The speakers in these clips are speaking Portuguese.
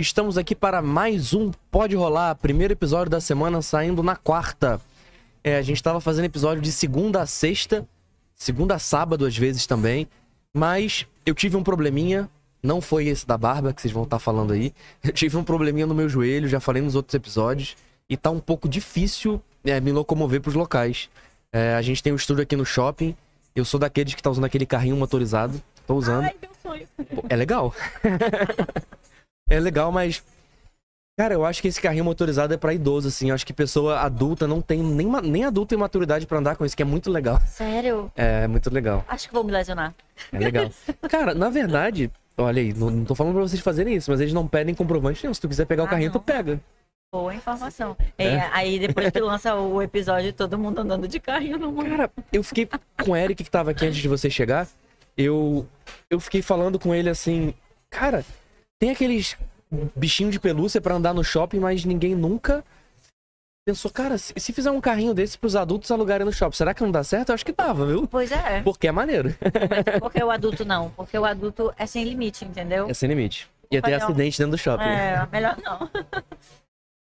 Estamos aqui para mais um Pode Rolar, primeiro episódio da semana saindo na quarta. É, a gente estava fazendo episódio de segunda a sexta, segunda a sábado às vezes também, mas eu tive um probleminha, não foi esse da barba que vocês vão estar falando aí. Eu tive um probleminha no meu joelho, já falei nos outros episódios, e tá um pouco difícil é, me locomover pros locais. É, a gente tem um estúdio aqui no shopping, eu sou daqueles que tá usando aquele carrinho motorizado, tô usando. Ai, meu sonho. Pô, É legal. é legal, mas. Cara, eu acho que esse carrinho motorizado é pra idoso, assim. Eu acho que pessoa adulta não tem. Nem, nem adulto tem maturidade pra andar com isso, que é muito legal. Sério? É muito legal. Acho que vou me lesionar. É legal. Cara, na verdade, olha aí, não, não tô falando pra vocês fazerem isso, mas eles não pedem comprovante nenhum. Se tu quiser pegar o Ah, carrinho, tu não. pega. Boa informação. É. É, aí depois que lança o episódio, todo mundo andando de carrinho no mundo. Cara, eu fiquei com o Eric que tava aqui antes de você chegar. Eu, eu fiquei falando com ele assim, cara, tem aqueles bichinhos de pelúcia pra andar no shopping, mas ninguém nunca pensou, cara, se, se fizer um carrinho desse pros adultos alugarem no shopping, será que não dá certo? Eu acho que dava, viu? Pois é. Porque é maneiro. Porque o adulto não. Porque o adulto é sem limite, entendeu? É sem limite. Fazer um- acidente dentro do shopping. É, melhor não.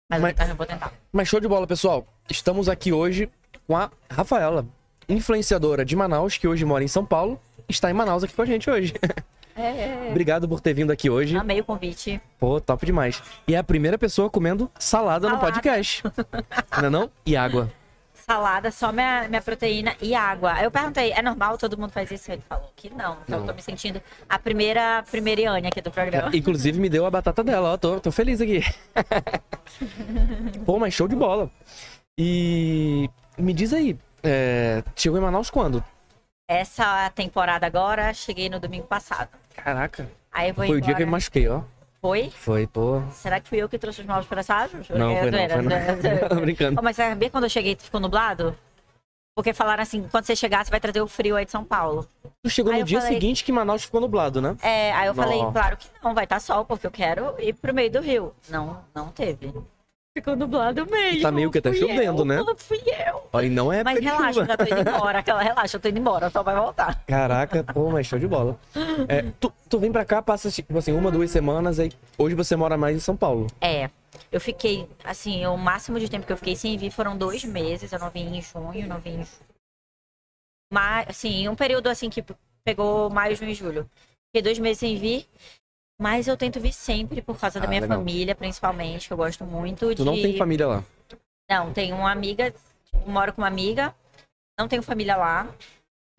Mas, Mas- mas... eu vou tentar. Mas show de bola, pessoal. Estamos aqui hoje com a Rafaela, influenciadora de Manaus, que hoje mora em São Paulo. Está em Manaus aqui com a gente hoje. É, Obrigado por ter vindo aqui hoje. Amei o convite. Pô, top demais. E é a primeira pessoa comendo salada, no Salada. podcast. não é não? E água. Salada, só minha, minha proteína e água. Eu perguntei, é normal todo mundo faz isso? Ele falou que não. Então Não. eu tô me sentindo a primeira primeiriane aqui do programa. É, inclusive me deu a batata dela, ó. Tô, tô feliz aqui. Pô, mas show de bola. E me diz aí, é, chegou em Manaus quando? Essa temporada agora, cheguei no domingo passado. Caraca. Aí Foi o embora. dia que eu me machuquei, ó. Foi? Foi, pô. Será que fui eu que trouxe os novos presságios? Não, É, foi não, foi não. Tô brincando. Ô, Mas sabia quando eu cheguei ficou nublado? Porque falaram assim, quando você chegar, você vai trazer o frio aí de São Paulo. Tu chegou Aí no dia falei- seguinte que Manaus ficou nublado, né? É, aí eu falei, Nossa. claro que não, vai estar sol, porque eu quero ir pro meio do rio. Não, não teve. Ficou nublado mesmo. Tá meio que até chovendo, eu, né? Fui eu. Ó, e não é Mas relaxa, eu tô indo embora. Aquela, relaxa, eu tô indo embora, só vai voltar. Caraca, pô, mas show de bola. É, tu, tu vem pra cá, passa tipo assim, uma, duas semanas, aí hoje você mora mais em São Paulo. É, eu fiquei, assim, o máximo de tempo que eu fiquei sem vir foram dois meses. Eu não vim em junho, não vim em Mas, assim, um período assim que pegou maio, junho e julho. Fiquei dois meses sem vir. Mas eu tento vir sempre por causa da Ah, minha legal. família, principalmente, que eu gosto muito Tu de. não tem família lá. Não, tenho uma amiga, tipo, moro com uma amiga, não tenho família lá.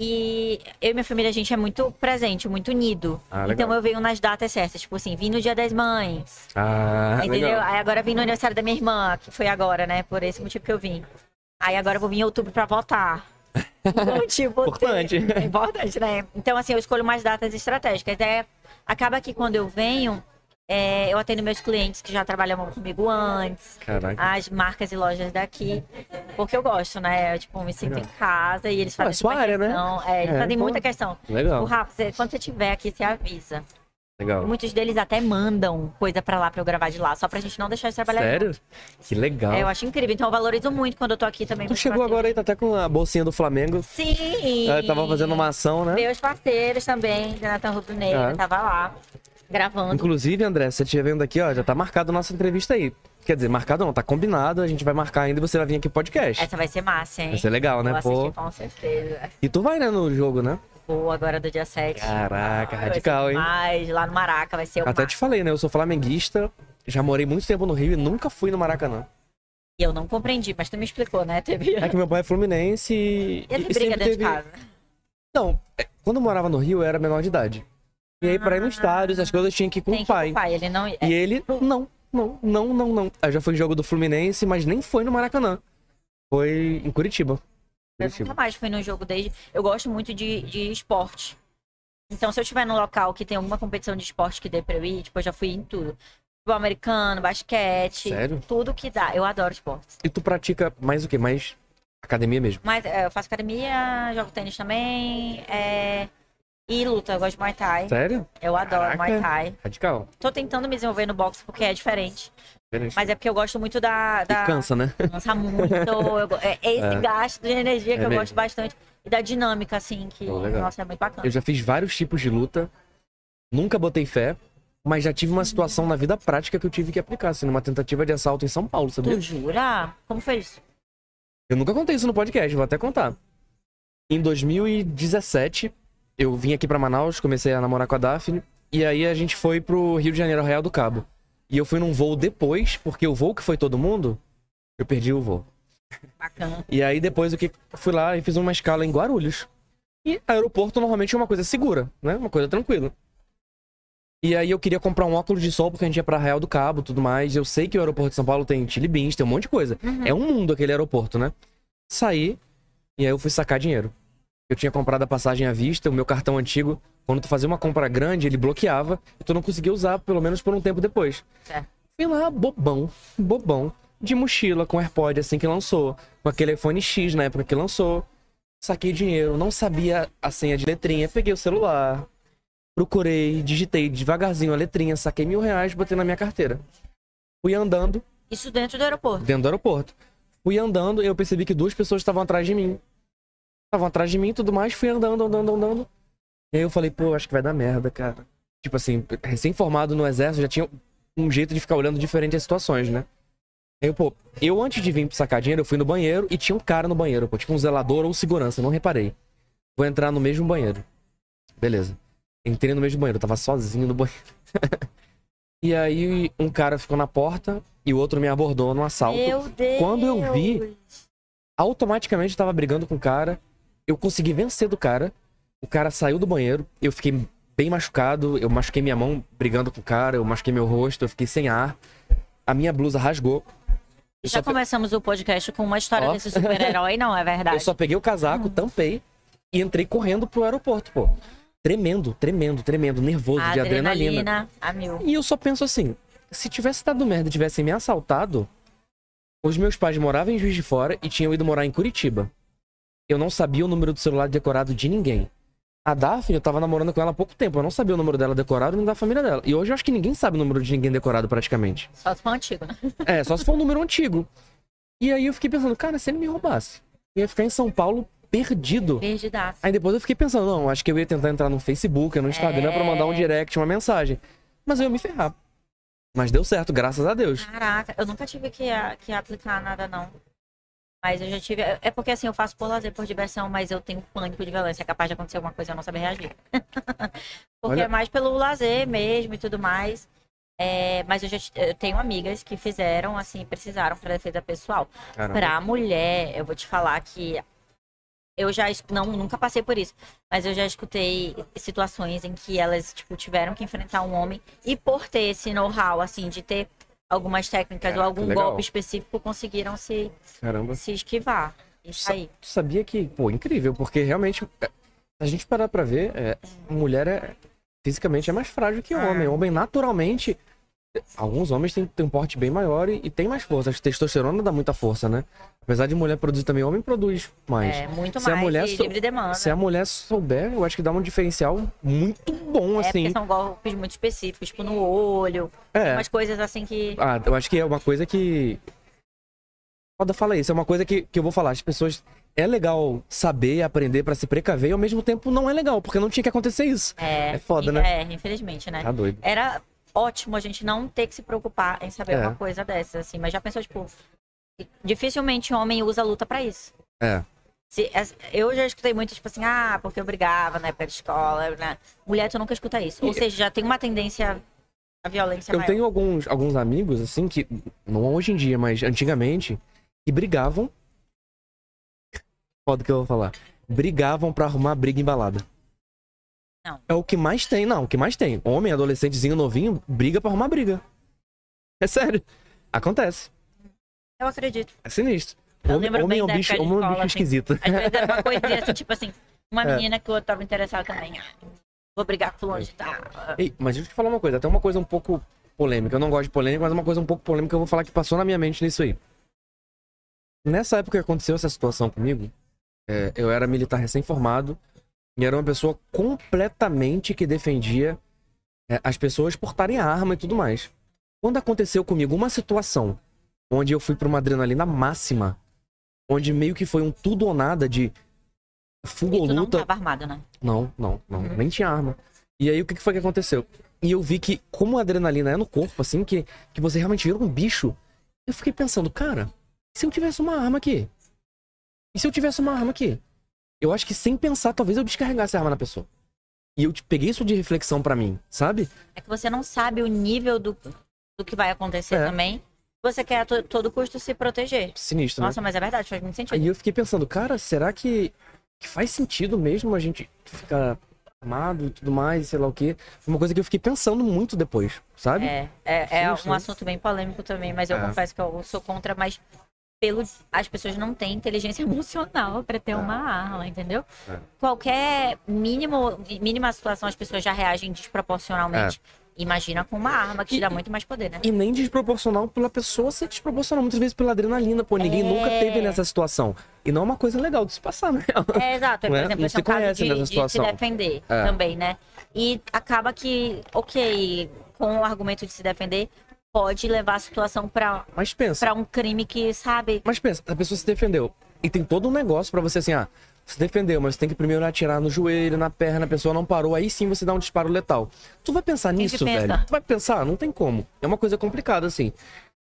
E eu e minha família, a gente é muito presente, muito unido. Ah, então eu venho nas datas certas, tipo assim, vim no dia das mães. Ah, Entendeu? legal. Aí agora vim no aniversário da minha irmã, que foi agora, né? Por esse motivo que eu vim. Aí agora eu vou vir em outubro pra votar. Tipo, Importante. É importante, né? Então, assim, eu escolho mais datas estratégicas. É, acaba que quando eu venho, é, eu atendo meus clientes que já trabalhavam comigo antes, Caraca. as marcas e lojas daqui. Porque eu gosto, né? Eu, tipo, me sinto Legal. em casa e eles fazem Ah, sua área, né? questão. É, eles É, fazem pô. muita questão. O Legal, Rafa, você- quando você estiver aqui, você avisa. Legal. Muitos deles até mandam coisa pra lá pra eu gravar de lá, só pra gente não deixar de trabalhar Sério? junto. Que legal. É, eu acho incrível. Então eu valorizo muito quando eu tô aqui também. Tu chegou agora aí, tá até com a bolsinha do Flamengo. Sim! Ah, tava fazendo uma ação, né? Meus parceiros também, Jonathan Rubro Negro, Ah. tava lá, gravando. Inclusive, André, se você estiver vendo aqui, ó, já tá marcado a nossa entrevista aí. Quer dizer, marcado não, tá combinado, a gente vai marcar ainda e você vai vir aqui podcast. Essa vai ser massa, hein? Vai ser legal, né? Vou assistir Pô. com certeza. E tu vai, né, no jogo, né? Vou agora do dia 7. Caraca, Vai radical, hein? demais. lá no Maraca vai ser o Até te falei, né? Eu sou flamenguista, já morei muito tempo no Rio e nunca fui no Maracanã. E eu não compreendi, mas tu me explicou, né? Teve... É que meu pai é fluminense e. E tem e briga dentro teve... de casa. Não, é, quando eu morava no Rio, eu era menor de idade. E aí, pra ir no Ah. estádio, essas coisas, eu tinha que ir com Tem o pai. com o pai, ele não... E ele, não, não, não, não, não. Aí já foi jogo do Fluminense, mas nem foi no Maracanã. Foi em Curitiba. Eu nunca mais fui num jogo desde. Eu gosto muito de, de esporte. Então, se eu estiver num local que tem alguma competição de esporte que dê pra eu ir, tipo, eu já fui em tudo. Futebol americano, basquete, Sério? tudo que dá. Eu adoro esportes. E tu pratica mais o quê? Mais academia mesmo? Mas é, eu faço academia, jogo tênis também. é, E luta, eu gosto de Muay Thai. Sério? Eu adoro Caraca. Muay Thai. Radical. Tô tentando me desenvolver no boxe porque é diferente. Diferente. Mas é porque eu gosto muito da. E da... cansa, né? Cansa muito. eu é é esse É. gasto de energia que É eu mesmo. gosto bastante. E da dinâmica, assim, que, legal. nossa, é muito bacana. Eu já fiz vários tipos de luta. Nunca botei fé. Mas já tive uma situação na vida prática que eu tive que aplicar, assim, numa tentativa de assalto em São Paulo, sabia? Tu jura? Como foi isso? Eu nunca contei isso no podcast, vou até contar. Em 2017, eu vim aqui pra Manaus, comecei a namorar com a Daphne, e aí a gente foi pro Rio de Janeiro, Real do Cabo. E eu fui num voo depois, porque o voo que foi todo mundo, eu perdi o voo. Bacana. E aí depois eu que- fui lá e fiz uma escala em Guarulhos. E aeroporto normalmente é uma coisa segura, né? Uma coisa tranquila. E aí eu queria comprar um óculos de sol porque a gente ia pra Real do Cabo e tudo mais. Eu sei que o aeroporto de São Paulo tem Chili Beans, tem um monte de coisa. Uhum. É um mundo aquele aeroporto, né? Saí e aí eu fui sacar dinheiro. Eu tinha comprado a passagem à vista, o meu cartão antigo, quando tu fazia uma compra grande, ele bloqueava e tu não conseguia usar, pelo menos por um tempo depois. Certo. Fui lá, bobão, bobão, de mochila com AirPod assim que lançou, com aquele iPhone X na época que lançou. Saquei dinheiro, não sabia a senha de letrinha, peguei o celular, procurei, digitei devagarzinho a letrinha, saquei mil reais, botei na minha carteira. Fui andando, Isso dentro do aeroporto. dentro do aeroporto. Fui andando e eu percebi que duas pessoas estavam atrás de mim. Estavam atrás de mim e tudo mais, fui andando, andando, andando. E aí eu falei, pô, acho que vai dar merda, cara. Tipo assim, recém-formado no exército, já tinha um jeito de ficar olhando diferente as situações, né? Aí, eu, pô, eu antes de vir sacar dinheiro, eu fui no banheiro e tinha um cara no banheiro, pô, tipo um zelador ou segurança, não reparei. Vou entrar no mesmo banheiro. Beleza. Entrei no mesmo banheiro, eu tava sozinho no banheiro. e aí um cara ficou na porta e o outro me abordou no assalto Meu Deus. Quando eu vi- automaticamente eu tava brigando com o cara. Eu consegui vencer do cara. O cara saiu do banheiro. Eu fiquei bem machucado. Eu machuquei minha mão brigando com o cara. Eu machuquei meu rosto. Eu fiquei sem ar. A minha blusa rasgou. Eu Já pe- começamos o podcast com uma história Ó. desse super-herói, não é verdade? eu só peguei o casaco, tampei e entrei correndo pro aeroporto, pô. Tremendo, tremendo, tremendo, nervoso, A de adrenalina. adrenalina. E eu só penso assim: se tivesse dado merda e tivessem me assaltado, os meus pais moravam em Juiz de Fora e tinham ido morar em Curitiba. Eu não sabia o número do celular decorado de ninguém. A Daphne, eu tava namorando com ela há pouco tempo. Eu não sabia o número dela decorado nem da família dela. E hoje eu acho que ninguém sabe o número de ninguém decorado praticamente. Só se for antigo, né? É, só se for um número antigo. E aí eu fiquei pensando, cara, se ele me roubasse, eu ia ficar em São Paulo perdido. Perdidaço. Aí depois eu fiquei pensando, não, acho que eu ia tentar entrar no Facebook, no Instagram pra mandar um É. direct, uma mensagem. Mas eu ia me ferrar. Mas deu certo, graças a Deus. Caraca, eu nunca tive que, que aplicar nada, não. Mas eu já tive. É é porque assim, eu faço por lazer, por diversão, mas eu tenho pânico de violência. É capaz de acontecer alguma coisa e eu não saber reagir. porque Olha- é mais pelo lazer mesmo e tudo mais. É, mas eu já eu tenho amigas que fizeram, assim, precisaram para defesa pessoal. Caramba. Pra mulher, eu vou te falar que eu já não nunca passei por isso, mas eu já escutei situações em que elas tipo tiveram que enfrentar um homem e por ter esse know-how assim de ter algumas técnicas ou algum legal. golpe específico conseguiram se Caramba. se esquivar. Isso aí. Tu sabia que, pô, incrível, porque realmente, é, se a gente parar pra ver, é, mulher é, fisicamente é mais frágil que o Ah. homem. O homem, naturalmente, alguns homens têm, têm um porte bem maior e, e tem mais força. A testosterona dá muita força, né? Apesar de mulher produzir também, homem produz mais. É muito se a mais mulher de livre demanda. Se a mulher souber, eu acho que dá um diferencial muito bom, É assim. porque são golpes muito específicos, tipo no olho, É. umas coisas assim que Ah, eu acho que é uma coisa que. Foda fala isso, é uma coisa que, que eu vou falar. As pessoas. É legal saber, aprender pra se precaver, e ao mesmo tempo não é legal, porque não tinha que acontecer isso. é, É foda, né? É, infelizmente, né? Tá doido. era ótimo a gente não ter que se preocupar em saber É. uma coisa dessa, assim. Mas já pensou, tipo, dificilmente homem usa luta pra isso. É. Se, eu já escutei muito, tipo assim, ah, porque eu brigava na época de escola, né? Mulher, tu nunca escuta isso. Ou E- seja, já tem uma tendência à violência Eu maior. tenho alguns, alguns amigos, assim, que. Não hoje em dia, mas antigamente, que brigavam. Foda que eu vou falar. Brigavam pra arrumar briga em balada. Não. É o que mais tem, não, o que mais tem. Homem, adolescentezinho novinho, briga pra arrumar briga. É sério. Acontece. Eu acredito. É sinistro. Eu Homem, lembro homem é um bicho, homem é um bicho assim. esquisito. Às vezes era uma coisinha assim, tipo assim, uma É. menina que outro tava interessado também. Ah, vou brigar com fulano de tal. Ei, mas deixa eu te falar uma coisa, até uma coisa um pouco polêmica. Eu não gosto de polêmica, mas uma coisa um pouco polêmica que eu vou falar que passou na minha mente nisso aí. Nessa época que aconteceu essa situação comigo, é, eu era militar recém-formado e era uma pessoa completamente que defendia é, as pessoas portarem a arma e tudo mais. Quando aconteceu comigo uma situação onde eu fui pra uma adrenalina máxima, onde meio que foi um tudo ou nada de fuga ou tu não luta. tava armado, né? Não, não, não. Uhum. Nem tinha arma. E aí o que que foi que aconteceu? E eu vi que, como a adrenalina é no corpo, assim, que, que você realmente vira um bicho, eu fiquei pensando, cara, e se eu tivesse uma arma aqui? E se eu tivesse uma arma aqui? Eu acho que sem pensar, talvez eu descarregasse a arma na pessoa. E eu te- peguei isso de reflexão pra mim, sabe? É que você não sabe o nível do, do que vai acontecer É. também. Você quer a to- todo custo se proteger. Sinistro, né? Nossa, mas é verdade, faz muito sentido. Aí eu fiquei pensando, cara, será que, que faz sentido mesmo a gente ficar armado e tudo mais, sei lá o quê? Foi uma coisa que eu fiquei pensando muito depois, sabe? É, é, é Sinistro, um né? assunto bem polêmico também, mas eu É. confesso que eu sou contra, mas pelo as pessoas não têm inteligência emocional pra ter uma arma, entendeu? É. Qualquer mínimo, mínima situação as pessoas já reagem desproporcionalmente. Imagina com uma arma que te É. Dá muito mais poder, né? E nem desproporcional pela pessoa ser desproporcional, muitas vezes pela adrenalina, pô, ninguém É. nunca teve nessa situação. E não é uma coisa legal de se passar, né? É, exato. É, por é? exemplo, esse se é um caso de, nessa de se situação. defender É. também, né? E acaba que, ok, com o argumento de se defender, pode levar a situação pra, Mas pensa, um crime que, sabe, mas pensa, a pessoa se defendeu. E tem todo um negócio pra você assim, ah, se defendeu, mas você tem que primeiro atirar no joelho, na perna, a pessoa não parou, aí sim você dá um disparo letal. Tu vai pensar nisso, pensa. velho? Tu vai pensar? Não tem como. É uma coisa complicada, assim.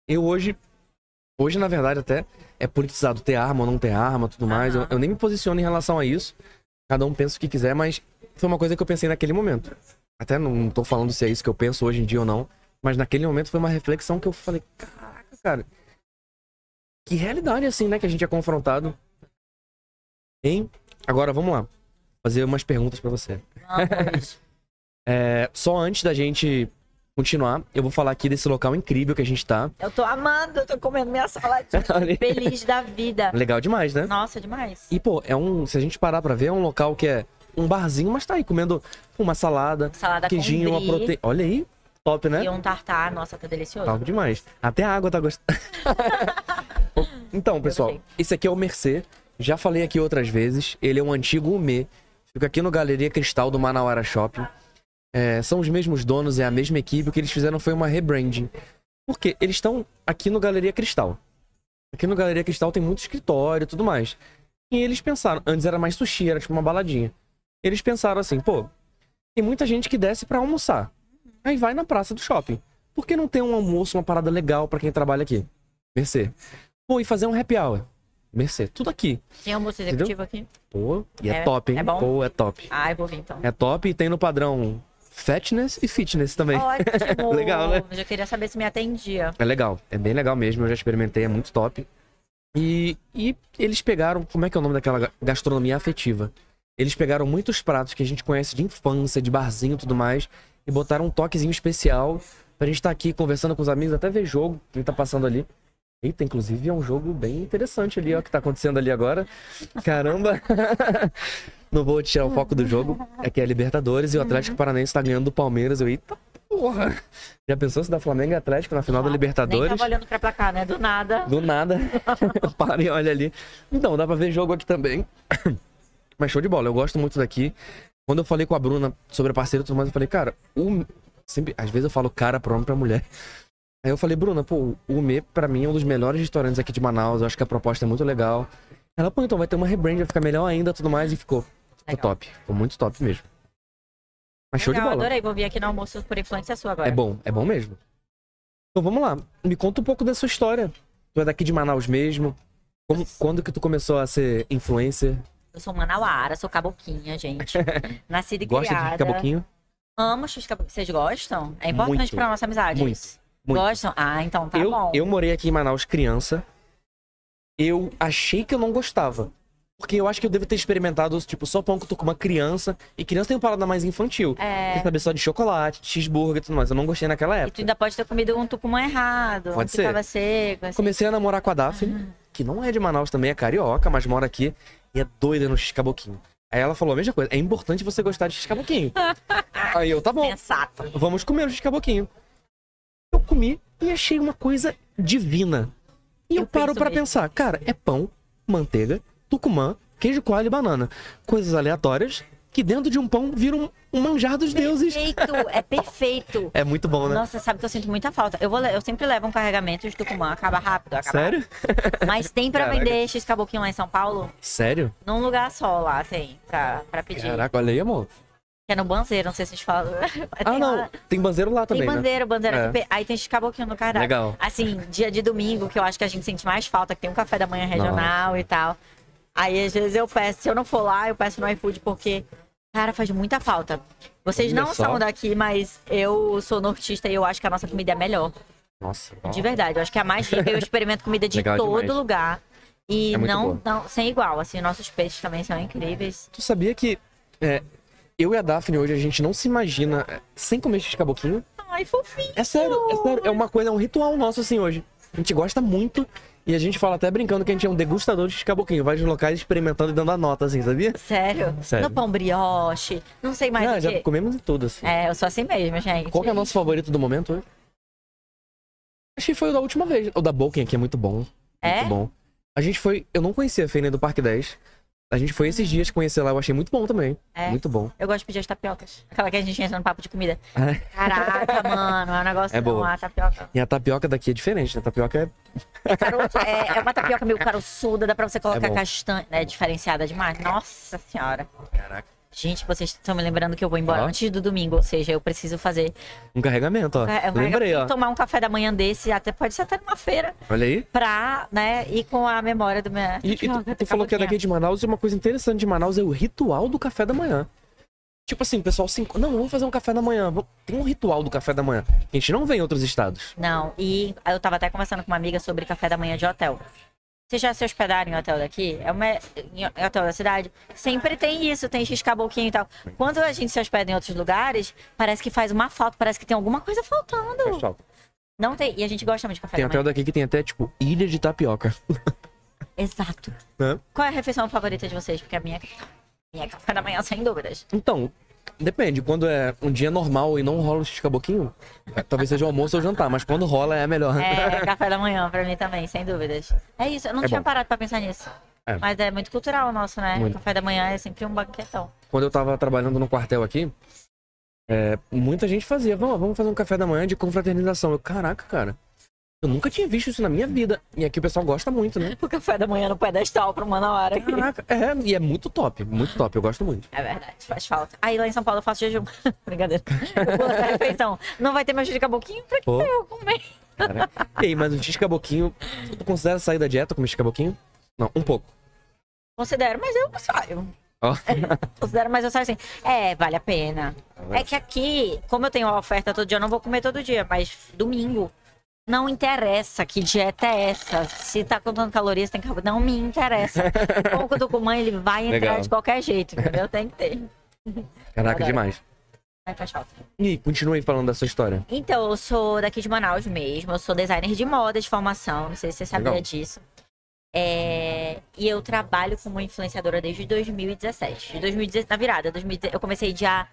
Eu hoje. Hoje, na verdade, até é politizado ter arma ou não ter arma, tudo mais. Eu, Aham. eu nem me posiciono em relação a isso. Cada um pensa o que quiser, mas foi uma coisa que eu pensei naquele momento. Até não, não tô falando se é isso que eu penso hoje em dia ou não, mas naquele momento foi uma reflexão que eu falei, caraca, cara. Que realidade assim, né, que a gente é confrontado. Hein? Agora vamos lá. Fazer umas perguntas pra você. vamos. É, só antes da gente continuar, eu vou falar aqui desse local incrível que a gente tá. eu tô amando, eu tô comendo minha saladinha, feliz da vida. Legal demais, né? Nossa, demais. E, pô, é um. Se a gente parar pra ver, é um local que é um barzinho, mas tá aí comendo uma salada, Salada queijinho, uma proteína. Olha aí, top, né? e um tartar, nossa, tá delicioso. Top demais. Até a água tá gostando. então, pessoal, esse aqui é o Mercê. Já falei aqui outras vezes. Ele é um antigo Umê. Fica aqui no Galeria Cristal do Manauara Shopping. É, são os mesmos donos, é a mesma equipe. O que eles fizeram foi uma rebranding. Porque eles estão aqui no Galeria Cristal. Aqui no Galeria Cristal tem muito escritório e tudo mais. E eles pensaram, antes era mais sushi, era tipo uma baladinha. Eles pensaram assim, pô, tem muita gente que desce pra almoçar. Aí vai na praça do shopping. Por que não tem um almoço, uma parada legal pra quem trabalha aqui? Mercê. Pô, e fazer um happy hour. Mercê. Tudo aqui. Tem almoço executivo aqui? Pô, e é, É- top, hein? é bom? Pô, é top. Ah, eu vou vir então. É top e tem no padrão fatness e fitness também. Ótimo. Legal, né? Eu já queria saber se me atendia. É legal. É bem legal mesmo. Eu já experimentei, é muito top. E, e eles pegaram, como é que é o nome daquela ga- gastronomia afetiva? Eles pegaram muitos pratos que a gente conhece de infância, de barzinho e tudo mais, e botaram um toquezinho especial pra gente estar aqui conversando com os amigos, até ver jogo que tá passando ali. Eita, inclusive é um jogo bem interessante ali, ó, que tá acontecendo ali agora. Caramba! Não vou tirar o foco do jogo. É que é Libertadores e o Atlético Paranaense tá ganhando do Palmeiras. Eu, eita porra! Já pensou se dá Flamengo e Atlético na final da Nem Libertadores? tava olhando pra placar, né? Do nada. Do nada. Para e olha ali. Então, dá pra ver jogo aqui também. Mas show de bola, eu gosto muito daqui. Quando eu falei com a Bruna sobre a parceira e tudo mais, eu falei, cara, o... sempre... às vezes eu falo cara pra homem pra mulher. Aí eu falei, Bruna, pô, o Umê pra mim é um dos melhores restaurantes aqui de Manaus. Eu acho que a proposta é muito legal. Ela, pô, então vai ter uma rebrand, vai ficar melhor ainda tudo mais. E ficou, ficou top. Ficou muito top mesmo. Mas show de bola. adorei. Vou vir aqui no almoço por influência sua agora. É bom, é bom mesmo. Então vamos lá, me conta um pouco da sua história. Tu é daqui de Manaus mesmo? Como, quando que tu começou a ser influencer? Eu sou manauara, sou caboquinha, gente. Nascida e Gosta criada. de caboquinho? Amo x caboquinhos. Vocês gostam? É importante Muito. pra nossa amizade. Muito, muito. Gostam? Ah, então tá eu, bom. eu morei aqui em Manaus criança. Eu achei que eu não gostava. Porque eu acho que eu devo ter experimentado, tipo, só pão com tucumã criança. E criança tem um paladar mais infantil. É. Quer saber só de chocolate, de cheeseburger e tudo mais. Eu não gostei naquela E tu época. ainda pode ter comido um tucumã errado. Pode que ser. tava seco. Assim. Comecei a namorar com a Daphne, que não é de Manaus também, é carioca, mas mora aqui. E é doida no x-caboquinho. Aí ela falou a mesma coisa. É importante você gostar de x-caboquinho. Aí eu, tá bom. Sensato. Vamos comer o x-caboquinho. Eu comi e achei uma coisa divina. E eu, Eu paro mesmo. pensar, cara, é pão, manteiga, tucumã, queijo coalho e banana. Coisas aleatórias que dentro de um pão viram um manjar dos deuses. Perfeito, é perfeito. É muito bom, né? Nossa, sabe que eu sinto muita falta. Eu, vou, eu sempre levo um carregamento de tucumã, acaba rápido, acaba Sério? rápido. Mas tem pra Caraca. vender X caboquinho lá em São Paulo? Sério? Num lugar só lá tem, pra, pra pedir. Caraca, olha aí, amor. Que é no Banzeiro, não sei se vocês falam. Ah, não. lá- Tem banzeiro lá também, Tem né? banzeiro, banzeiro É. aqui. Aí tem X-Caboquinho no cardápio. Legal. Assim, dia de domingo, que eu acho que a gente sente mais falta, que tem um café da manhã regional e tal. Aí, às vezes, eu peço, se eu não for lá, eu peço no iFood, porque, cara, faz muita falta. Vocês Olha não só. são daqui, mas eu sou nortista e eu acho que a nossa comida é melhor. Nossa. De verdade. Eu acho que é a mais rica. Eu experimento comida de Legal todo demais. lugar. E É muito não, boa. não, sem igual. Assim, nossos peixes também são incríveis. Tu sabia que é, eu e a Daphne hoje a gente não se imagina é, sem comer x-caboquinho? Ai, fofinho. É sério, é sério. É uma coisa, é um ritual nosso assim hoje. A gente gosta muito e a gente fala até brincando que a gente é um degustador de x-caboquinho. Vai nos locais experimentando e dando a nota, assim, sabia? Sério? Sério. No pão brioche. Não sei mais Ah, o já comemos de tudo, assim. É, eu sou assim mesmo, gente. Qual que é o nosso favorito do momento hoje? Acho que foi o da última vez. O da Boken aqui é muito bom. É? Muito bom. A gente foi. Eu não conhecia a Feira do Parque 10. A gente foi esses dias conhecer lá, eu achei muito bom também. É. Muito bom. Eu gosto de pedir as tapiocas. Aquela que a gente entra no papo de comida. É. Caraca, mano, é um negócio É não, boa. a tapioca. E a tapioca daqui é diferente, né? A tapioca é. Caroço, é, é uma tapioca meio caroçuda, dá pra você colocar bom. castanha. É diferenciada demais. Nossa senhora. Caraca. Gente, vocês estão me lembrando que eu vou embora Ó. antes do domingo, ou seja, eu preciso fazer. Um carregamento, ó. é, Lembrei, ó. tomar um café da manhã desse, até pode ser até numa feira, Olha aí. pra, né, ir com a memória do meu. E, e tu, tu falou que é daqui de Manaus e uma coisa interessante de Manaus é o ritual do café da manhã. Tipo assim, o pessoal se. Não, vamos fazer um café da manhã. Tem um ritual do café da manhã. A gente não vê em outros estados. Não, e eu tava até conversando com uma amiga sobre café da manhã de hotel. Vocês já se hospedaram em hotel daqui? É uma, em hotel da cidade? Sempre tem isso, tem x-caboquinho e tal. Quando a gente se hospeda em outros lugares, parece que faz uma falta, parece que tem alguma coisa faltando. Pessoal, Não tem, e a gente gosta muito de café tem hotel daqui que tem até, tipo, ilha de tapioca. Exato. Né? Qual é a refeição favorita de vocês? Porque a minha, minha é café da manhã, sem dúvidas. Então, depende. Quando é um dia normal e não rola o x-caboquinho, é, talvez seja o almoço ou jantar, mas quando rola é melhor. É, café da manhã pra mim também, sem dúvidas. É isso, eu não É tinha bom. parado pra pensar nisso. É. Mas é muito cultural o nosso, né? Muito. Café da manhã é sempre um banquetão. Quando eu tava trabalhando no quartel aqui, é, muita gente fazia, vamos, vamos fazer um café da manhã de confraternização. Eu, caraca, cara. Eu nunca tinha visto isso na minha vida. E aqui o pessoal gosta muito, né? O café da manhã no pedestal pra uma hora. Caraca, é, e é muito top, muito top, eu gosto muito. É verdade, faz falta. Aí lá em São Paulo eu faço jejum. Brincadeira. Eu essa refeição. Não vai ter meu de caboquinho? Pra que Pô. eu comer? Caraca. E aí, mas o x-caboquinho, tu considera sair da dieta com x-caboquinho? Não, um pouco. Considero, mas eu saio. Ó. Considero, mas eu saio assim. É, vale a pena. É que aqui, como eu tenho a oferta todo dia, eu não vou comer todo dia, mas domingo. Não interessa que dieta é essa. Se tá contando calorias, tem carboidrato. Não me interessa. Que eu tô com mãe, ele vai entrar Legal. de qualquer jeito, entendeu? Tem que ter. Caraca, Adoro. demais. Falta. E continua aí falando da sua história. Então, eu sou daqui de Manaus mesmo. Eu sou designer de moda de formação. Não sei se você sabia Legal. disso. É, E eu trabalho como influenciadora desde 2017. De 2017 na virada. 2010 Eu comecei dia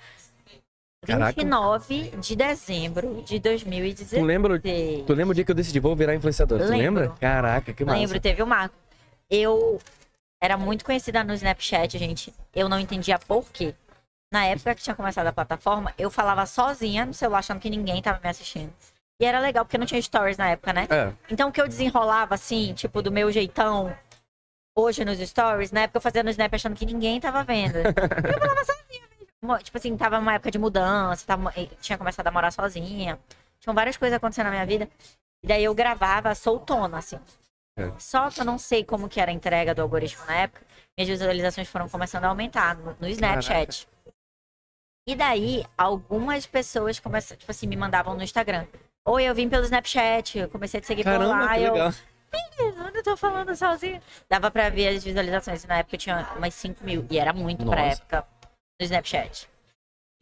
Caraca. 29 de dezembro de 2016. Tu lembra, tu lembra o dia que eu decidi, vou virar influenciadora? Tu Lembro. lembra? Caraca, que massa. Lembro, teve o marco. Eu era muito conhecida no Snapchat, gente. Eu não entendia por quê. Na época que tinha começado a plataforma, eu falava sozinha no celular, achando que ninguém tava me assistindo. E era legal, porque não tinha stories na época, né? É, Então, o que eu desenrolava, assim, tipo, do meu jeitão, hoje nos stories, na época eu fazia no Snap achando que ninguém tava vendo. Eu falava sozinha. Tipo assim, tava numa época de mudança, tava, tinha começado a morar sozinha. Tinham várias coisas acontecendo na minha vida. E daí eu gravava soltona, assim. É. Só que eu não sei como que era a entrega do algoritmo na época. Minhas visualizações foram começando a aumentar no, no Snapchat. E daí, algumas pessoas começaram, tipo assim, me mandavam no Instagram. Oi, eu vim pelo Snapchat, eu comecei a te seguir por lá. eu, legal. Menino, eu tô falando sozinha. Dava pra ver as visualizações. Na época eu tinha umas 5 mil. E era muito pra Nossa. época no Snapchat.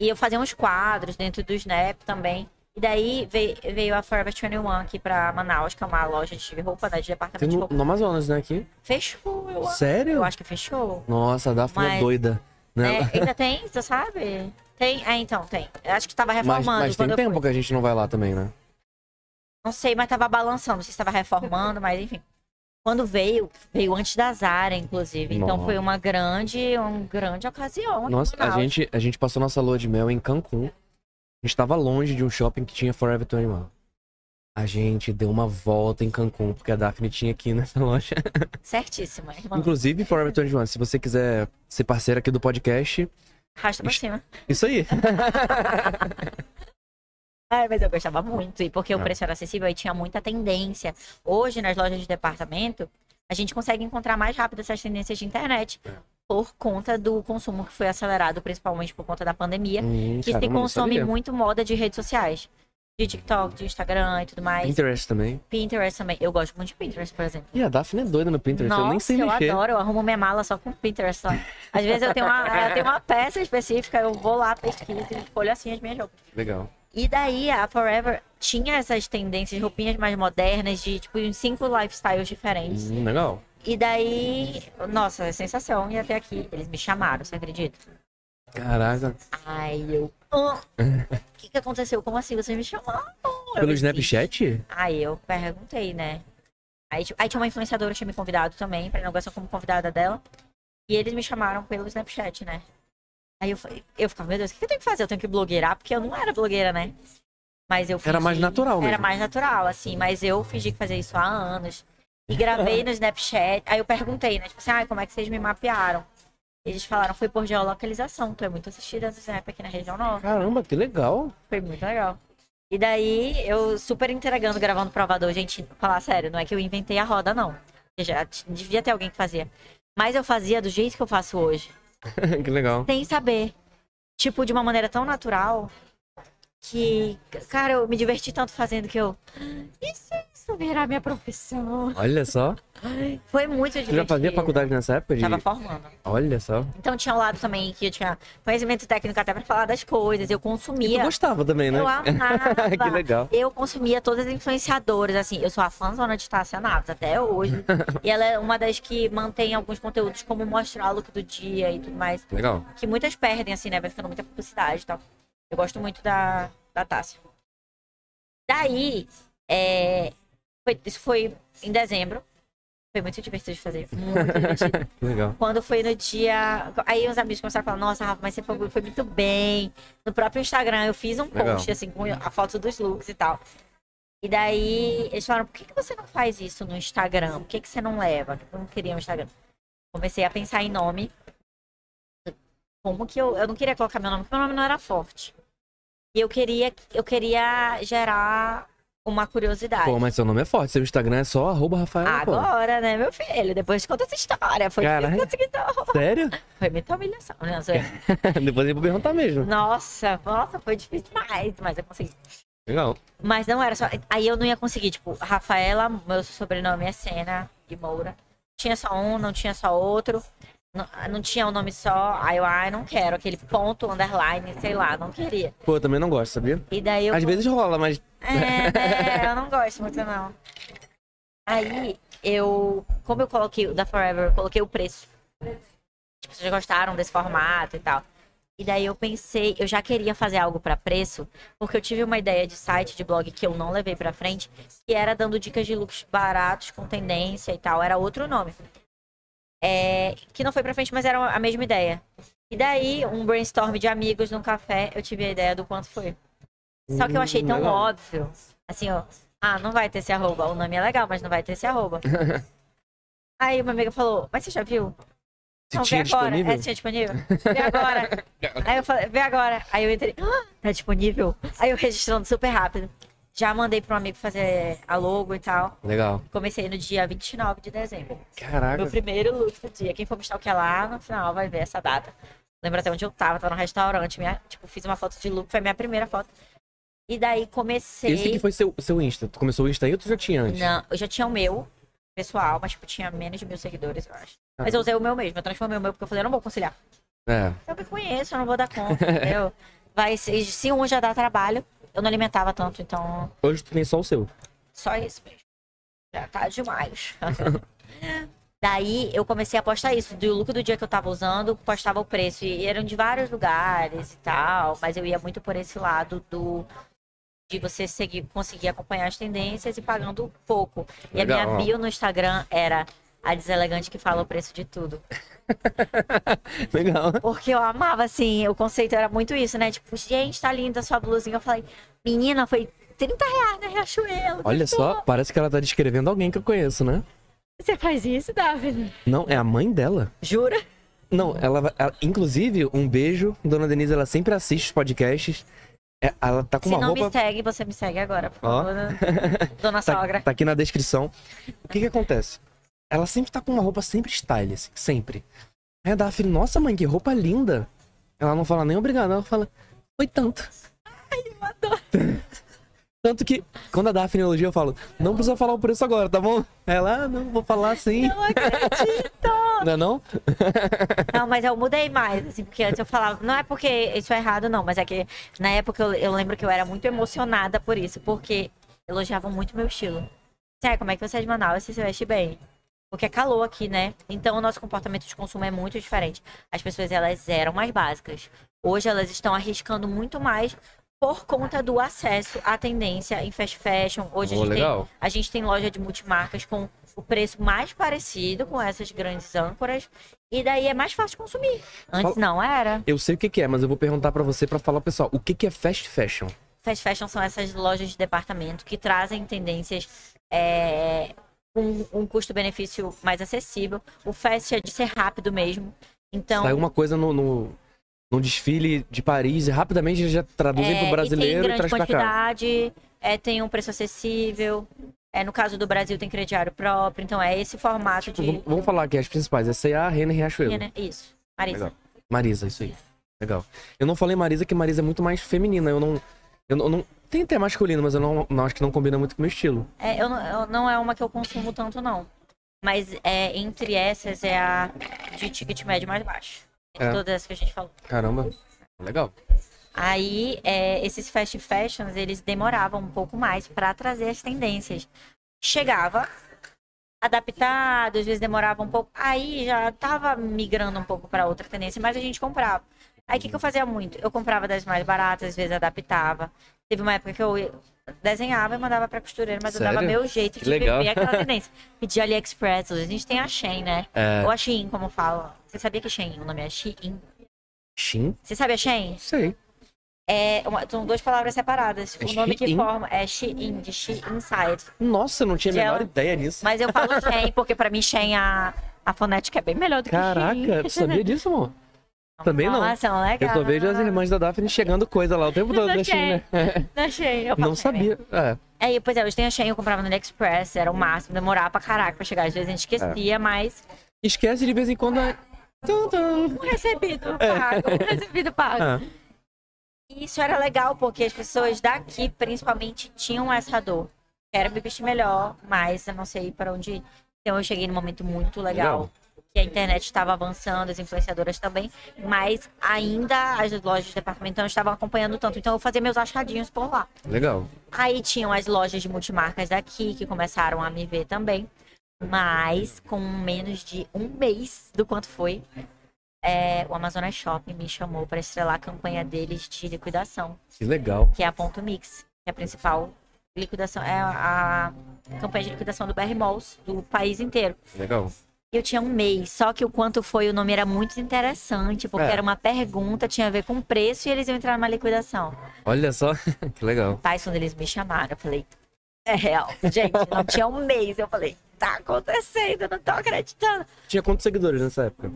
E eu fazia uns quadros dentro do Snap também. E daí veio, veio a Forever 21 aqui pra Manaus, que é uma loja de roupa, né, de Tem departamento de no, roupa. no Amazonas, né, aqui? Fechou, eu. Sério? Eu acho que fechou. Nossa, a Daphne é Mas- doida. Né? É, ainda tem, você sabe? Tem, é, então, tem. Eu acho que tava mas reformando mas tem quando eu tempo fui. que a gente não vai lá também, né? Não sei, mas tava balançando. Não sei se tava reformando, mas enfim. Quando veio, veio antes da Zara, inclusive. Então Nossa. foi uma grande, uma grande ocasião. Nossa, a gente, a gente passou nossa lua de mel em Cancún. A gente tava longe de um shopping que tinha Forever 21. A gente deu uma volta em Cancún, porque a Daphne tinha aqui nessa loja. Certíssima, irmã. Inclusive, Forever 21, se você quiser ser parceira aqui do podcast, Arrasta pra cima. Isso aí. Ai, mas eu gostava muito. E porque o Ah. preço era acessível e tinha muita tendência. Hoje, nas lojas de departamento, a gente consegue encontrar mais rápido essas tendências de internet. É. Por conta do consumo que foi acelerado, principalmente por conta da pandemia. Hum, Que se caramba, não consome muito moda de redes sociais. De TikTok, de Instagram e tudo mais. Pinterest também. Pinterest também. Eu gosto muito de Pinterest, por exemplo. E a Daphne é doida no Pinterest, Nossa, eu nem sei mexer. adoro. Eu arrumo minha mala só com Pinterest. Só. Às vezes eu tenho, uma, eu tenho uma peça específica, eu vou lá, pesquiso e escolho assim as minhas roupas. Legal. E daí a Forever tinha essas tendências, roupinhas mais modernas, de tipo uns cinco lifestyles diferentes. Hum, legal. E daí, nossa, é sensação. E até aqui, eles me chamaram, você acredita? Caraca. Ai, eu. "Ah, O que, que aconteceu? Como assim? Vocês me chamaram? Eu Pelo fiz. Snapchat? Aí eu perguntei, né? Aí, tipo, aí tinha uma influenciadora que tinha me convidado também pra inauguração como convidada dela. E eles me chamaram pelo Snapchat, né? Aí eu, falei- eu ficava, meu Deus, o que eu tenho que fazer? Eu tenho que blogueirar, porque eu não era blogueira, né? Mas eu Era mais fingi- natural Era mesmo. mais natural, assim. Mas eu fingi que fazia isso há anos. E gravei no Snapchat. Aí eu perguntei, né? Tipo assim, ah, como é que vocês me mapearam? Eles falaram, foi por geolocalização. Tu é muito assistida no Snap aqui na região nova. Caramba, que legal. Foi muito legal. E daí, eu super entregando, gravando provador. Gente, falar sério, não é que eu inventei a roda, não. Já t- devia ter alguém que fazia. Mas eu fazia do jeito que eu faço hoje. que legal. Sem saber. Tipo, de uma maneira tão natural que, cara, eu me diverti tanto fazendo que eu. E se isso virar minha profissão? Olha só. Foi muito divertido. já fazia faculdade nessa época? De... Tava formando. Olha só. Então tinha um lado também que eu tinha conhecimento técnico até pra falar das coisas. Eu E consumia. gostava também, né? Eu amava. que legal. Eu consumia todas as influenciadoras, assim, eu sou a fãzona de Tássia Naves até hoje. e ela é uma das que mantém alguns conteúdos, como mostrar o look do dia e tudo mais. Legal. Que muitas perdem, assim, né? Vai ficando muita publicidade e tal. Eu gosto muito da, da Tássia. Daí, é, foi- isso foi em dezembro. Foi muito divertido de fazer. Muito divertido. Legal. Quando foi no dia. Aí os amigos começaram a falar, nossa, Rafa, mas você foi, foi muito bem. No próprio Instagram eu fiz um Legal. post, assim, com a foto dos looks e tal. E daí eles falaram, por que, que você não faz isso no Instagram? Por que, que você não leva? Eu não queria um Instagram. Comecei a pensar em nome. Como que eu. Eu não queria colocar meu nome, porque meu nome não era forte. E eu queria, eu queria gerar uma curiosidade. Pô, mas seu nome é forte. Seu Instagram é só arroba Rafael. Agora, né, meu filho? Depois conta essa história. Foi Caralho. difícil conseguir Sério? Foi muita humilhação, né? Depois eu vou perguntar mesmo. Nossa, nossa, foi difícil demais, mas eu consegui. Legal. Mas não era só. Aí eu não ia conseguir, tipo, Rafaela, meu sobrenome é Sena e Moura. Tinha só um, não tinha só outro. Não, não tinha um nome só. Aí eu, ai, não quero. Aquele ponto, underline, sei lá, não queria. Pô, eu também não gosto, sabia? E daí eu. Às vezes rola, mas. É, né? Eu não gosto muito, não. Aí, eu. Como eu coloquei o da Forever, eu coloquei o preço. Tipo, vocês gostaram desse formato e tal. E daí eu pensei, eu já queria fazer algo pra preço, porque eu tive uma ideia de site, de blog que eu não levei pra frente, que era dando dicas de looks baratos, com tendência e tal. Era outro nome. É, que não foi pra frente, mas era a mesma ideia. E daí, um brainstorm de amigos num café, eu tive a ideia do quanto foi. Só que eu achei Hum, tão legal. óbvio. Assim, ó. Ah, não vai ter esse arroba. O nome é legal, mas não vai ter esse arroba. Aí uma amiga falou, mas você já viu? Se não, vê agora. disponível. É, tinha disponível. Vê agora. Aí eu falei, vê agora. Aí eu entrei, ah, tá disponível? Aí eu registrando super rápido. Já mandei para um amigo fazer a logo e tal. Legal. Comecei no dia 29 de dezembro. Caraca. Meu primeiro look do dia. Quem for me stalkear lá, no final vai ver essa data. Lembro até onde eu tava, tava no restaurante. Minha, tipo, fiz uma foto de look, foi a minha primeira foto. E daí comecei. Esse que foi seu, seu Insta. Tu começou o Insta aí ou tu já tinha antes? Não, eu já tinha o meu, pessoal, mas tipo, tinha menos de mil seguidores, eu acho. Ah. Mas eu usei o meu mesmo, eu transformei o meu porque eu falei, eu não vou conciliar. É. Eu me conheço, eu não vou dar conta, entendeu? Vai, se um já dá trabalho, eu não alimentava tanto, então Hoje tu tem só o seu. só isso mesmo. Já tá demais. Daí eu comecei a postar isso, do look do dia que eu tava usando, postava o preço. E eram de vários lugares e tal, mas eu ia muito por esse lado do de você seguir, conseguir acompanhar as tendências e pagando pouco. E a Legal, minha bio no Instagram era a deselegante que fala o preço de tudo. Legal. Porque eu amava, assim, o conceito era muito isso, né? Tipo, gente, tá linda a sua blusinha. Eu falei, menina, foi 30 reais na Riachuelo. Olha só, parece que ela tá descrevendo alguém que eu conheço, né? Você faz isso, Davi? Não, é a mãe dela. Jura? Não, ela, vai- ela- Inclusive, um beijo. Dona Denise, ela sempre assiste os podcasts. É, ela tá com Se uma não roupa. me segue, você me segue agora, por favor. né? Dona Tá, sogra. tá aqui na descrição. O que que acontece? Ela sempre tá com uma roupa sempre style, assim, sempre. Aí a Daphne, nossa mãe, que roupa linda. Ela não fala nem obrigado, ela fala, foi tanto. Ai, eu adoro. Tanto que, quando a Daphne elogia, eu falo, não precisa falar o preço agora, tá bom? Ela, ah, não, vou falar assim. Não acredito. Não é não? Não, mas eu mudei mais, assim, porque antes eu falava, não é porque isso é errado, não, mas é que na época eu, eu lembro que eu era muito emocionada por isso, porque elogiavam muito meu estilo. Sério, como é que você é de Manaus se você veste bem? Porque é calor aqui, né? Então o nosso comportamento de consumo é muito diferente. As pessoas, elas eram mais básicas. Hoje elas estão arriscando muito mais por conta do acesso à tendência em fast fashion. Hoje a gente tem a gente tem loja de multimarcas com o preço mais parecido com essas grandes âncoras. E daí é mais fácil consumir. Antes Fala- não era. Eu sei o que que é, mas eu vou perguntar pra você pra falar, pessoal, o que que é fast fashion? Fast fashion são essas lojas de departamento que trazem tendências é, com um custo-benefício mais acessível. O fast é de ser rápido mesmo. Então, Sai uma coisa no, no, no desfile de Paris e rapidamente já traduzem é, pro e brasileiro tem e, grande traz pra cá. é, tem um preço acessível. É, no caso do Brasil tem crediário próprio. Então é esse formato Tipo, de... vamos- falar aqui as principais. É C&A, Renner e Riachuelo. né? Isso. Marisa. Legal. Marisa, isso aí. Legal. Eu não falei Marisa, que Marisa é muito mais feminina. Eu não. Eu não, não- tem até masculino, mas eu não, não acho que não combina muito com o meu estilo. É, eu, não- eu- não é uma que eu consumo tanto, não. Mas é, entre essas é a de ticket médio mais baixo. Entre É. todas essas que a gente falou. Caramba. Legal. Aí, é, esses fast fashions, eles demoravam um pouco mais para trazer as tendências. Chegava, adaptado, às vezes demorava um pouco. Aí já tava migrando um pouco para outra tendência, mas a gente comprava. Aí o que, que eu fazia muito? Eu comprava das mais baratas, às vezes adaptava. Teve uma época que eu desenhava e mandava pra costureira, mas eu dava Sério? meu jeito Que de legal. viver aquela tendência. Pedir AliExpress, a gente tem a Shein, né? É. Ou a Shein, como fala. Você sabia que Shein, o nome é Shein? Shin? Você sabe a Shein? Sei. É uma- são duas palavras separadas. É o nome que Shein? forma é Shein, de She Inside. Nossa, eu não tinha a menor ideia disso. Mas eu falo Shein porque pra mim Shein a, a fonética é bem melhor do que Shein. Caraca, sabia disso, amor? Também não. Informação legal. Eu só vejo as irmãs da Daphne chegando coisa lá o tempo todo na Shin, né? Da Shein. eu Não Shein sabia. É. É, pois é, hoje tem a Shein, eu comprava no AliExpress, era o máximo, demorava pra caraca pra chegar. Às vezes a gente É. esquecia, mas Esquece de vez em quando. é- Tum, tum. um recebido pago, um recebido pago. E isso era legal, porque as pessoas daqui, principalmente, tinham essa dor. Quero me vestir melhor, mas eu não sei para onde ir. Então eu cheguei num momento muito legal. Legal. Que a internet estava avançando, as influenciadoras também, mas ainda as lojas de departamento não estavam acompanhando tanto. Então eu fazia meus achadinhos por lá. legal. Aí tinham as lojas de multimarcas daqui que começaram a me ver também. Mas com menos de um mês do quanto foi, é, o Amazonas Shopping me chamou para estrelar a campanha deles de liquidação, Que legal. que é a Ponto Mix, que é a principal liquidação, é a campanha de liquidação do BR Malls do país inteiro. Legal. Eu tinha um mês, só que o quanto foi o nome era muito interessante, porque É. era uma pergunta, tinha a ver com preço e eles iam entrar numa liquidação. Olha só, que legal. Pais, quando eles me chamaram, eu falei, é real. Gente, não tinha um mês. Eu falei, tá acontecendo, eu não tô acreditando. Tinha quantos seguidores nessa época?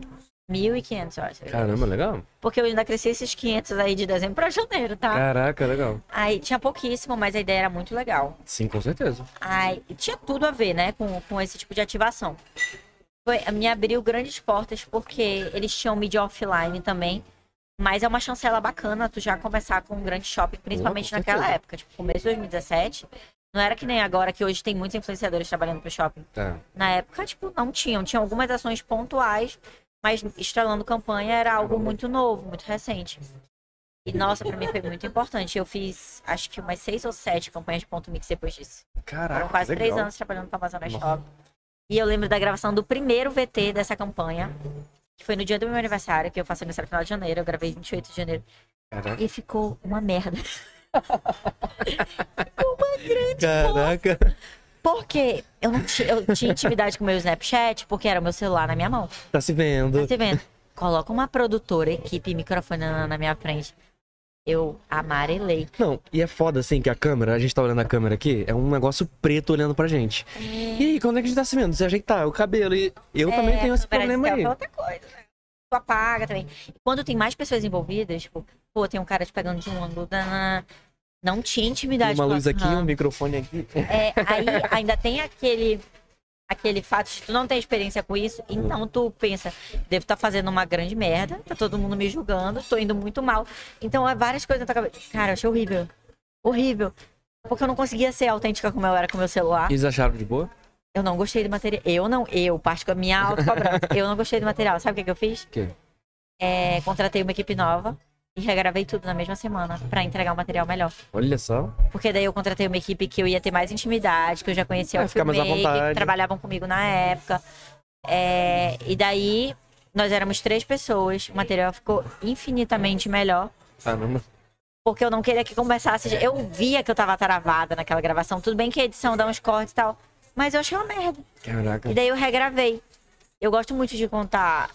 1.500, eu acho. Caramba, legal. Porque eu ainda cresci esses 500 aí de dezembro pra janeiro, tá? Caraca, legal. Aí tinha pouquíssimo, mas a ideia era muito legal. Sim, com certeza. Aí tinha tudo a ver, né, com, com esse tipo de ativação. Foi, me abriu grandes portas porque eles tinham mídia offline também. Mas é uma chancela bacana tu já começar com um grande shopping, principalmente naquela época, tipo, começo de 2017. Não era que nem agora, que hoje tem muitos influenciadores trabalhando pro shopping. Tá. Na época, tipo, não tinham. Tinham algumas ações pontuais, mas estrelando campanha era algo muito novo, muito recente. E, nossa, pra mim foi muito importante. Eu fiz, acho que umas seis ou sete campanhas de ponto mix depois disso. Caraca, Foram quase legal. três anos trabalhando com a Amazonas Nossa. Shop. E eu lembro da gravação do primeiro VT dessa campanha, que foi no dia do meu aniversário, que eu faço aniversário no final de janeiro. Eu gravei 28 de janeiro. Caraca. E ficou uma merda. Caraca. Porque eu não tinha, eu tinha intimidade com o meu Snapchat, porque era o meu celular na minha mão. Tá se vendo. Tá se vendo? Coloca uma produtora, equipe, microfone na, na minha frente. Eu amarelei. Não, e é foda assim que a câmera, a gente tá olhando a câmera aqui, é um negócio preto olhando pra gente. E aí, quando é que a gente tá se vendo? Se ajeitar o cabelo. E eu também É, tenho esse problema aí. é outra coisa, né? tu apaga também. Quando tem mais pessoas envolvidas, tipo, pô, tem um cara te pegando de um ângulo, danana, não tinha intimidade Uma luz aqui, um microfone aqui. É, aí ainda tem aquele aquele fato de tu não ter experiência com isso, então tu pensa, devo estar fazendo uma grande merda, tá todo mundo me julgando, tô indo muito mal. Então é várias coisas na tua cabeça. Cara, eu achei horrível. Horrível. Porque eu não conseguia ser autêntica como eu era com o meu celular. Eles acharam de boa? Eu não gostei do material. Eu não, eu, parte com a minha autocobrança. eu não gostei do material. Sabe o que, que eu fiz? O quê? É, contratei uma equipe nova e regravei tudo na mesma semana pra entregar um material melhor. Olha só. Porque daí eu contratei uma equipe que eu ia ter mais intimidade, que eu já conhecia É, o filmmaker, vontade. que trabalhavam comigo na época. É, e daí nós éramos três pessoas, o material ficou infinitamente melhor. Caramba. Porque eu não queria que começasse. Eu via que eu tava travada naquela gravação. Tudo bem que a edição dá uns cortes e tal. Mas eu achei uma merda. Caraca. E daí eu regravei. Eu gosto muito de contar,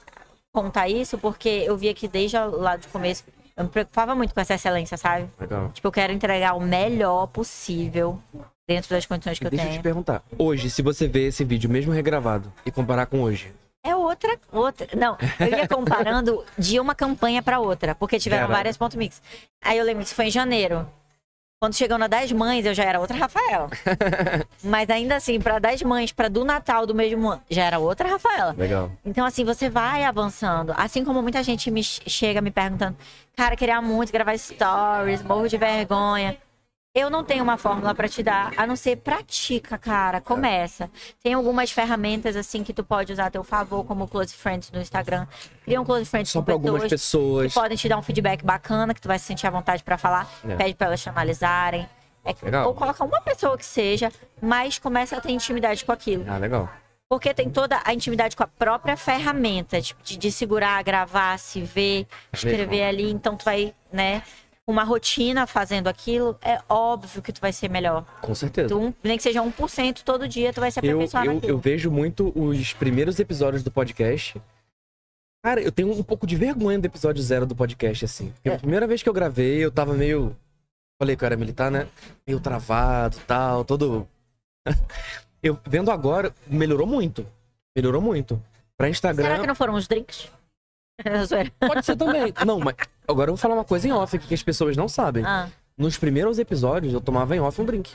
contar isso, porque eu via que desde lá do começo eu me preocupava muito com essa excelência, sabe? Legal. Tipo, eu quero entregar o melhor possível dentro das condições que eu Deixa eu te tenho. perguntar. Hoje, se você vê esse vídeo mesmo regravado e comparar com hoje, É outra, outra. Não, eu ia comparando de uma campanha pra outra, porque tiveram Caraca. várias ponto mix. Aí eu lembro que isso foi em janeiro. Quando chegou na das mães, eu já era outra Rafaela. Mas ainda assim, pra das mães, pra do Natal do mesmo ano, já era outra Rafaela. legal. Então, assim, você vai avançando. Assim como muita gente me ch- chega me perguntando, cara, queria muito gravar stories, morro de vergonha. Eu não tenho uma fórmula pra te dar, a não ser pratica, cara. Começa. Tem algumas ferramentas, assim, que tu pode usar a teu favor, como o Close Friends no Instagram. Cria um Close Friends Só com pra algumas pessoas pessoas. que podem te dar um feedback bacana, que tu vai se sentir à vontade pra falar. É. Pede pra elas te analisarem. É, Legal. ou coloca uma pessoa que seja, mas começa a ter intimidade com aquilo. Ah, legal. Porque tem toda a intimidade com a própria ferramenta, tipo, de, de segurar, gravar, se ver, escrever Mesmo. ali. Então tu vai, né, uma rotina fazendo aquilo, é óbvio que tu vai ser melhor. Com certeza. Tu, nem que seja 1% todo dia, tu vai se Eu, aperfeiçoar eu, naquilo. eu vejo muito os primeiros episódios do podcast. Cara, eu tenho um pouco de vergonha do episódio zero do podcast, assim. Porque É. a primeira vez que eu gravei, eu tava meio. Falei que eu era militar, né? Meio travado tal, todo. eu vendo agora, melhorou muito. Melhorou muito. Pra Instagram. Será que não foram os drinks? Pode ser também. Não, mas agora eu vou falar uma coisa em off aqui que as pessoas não sabem. ah. Nos primeiros episódios, eu tomava em off um drink.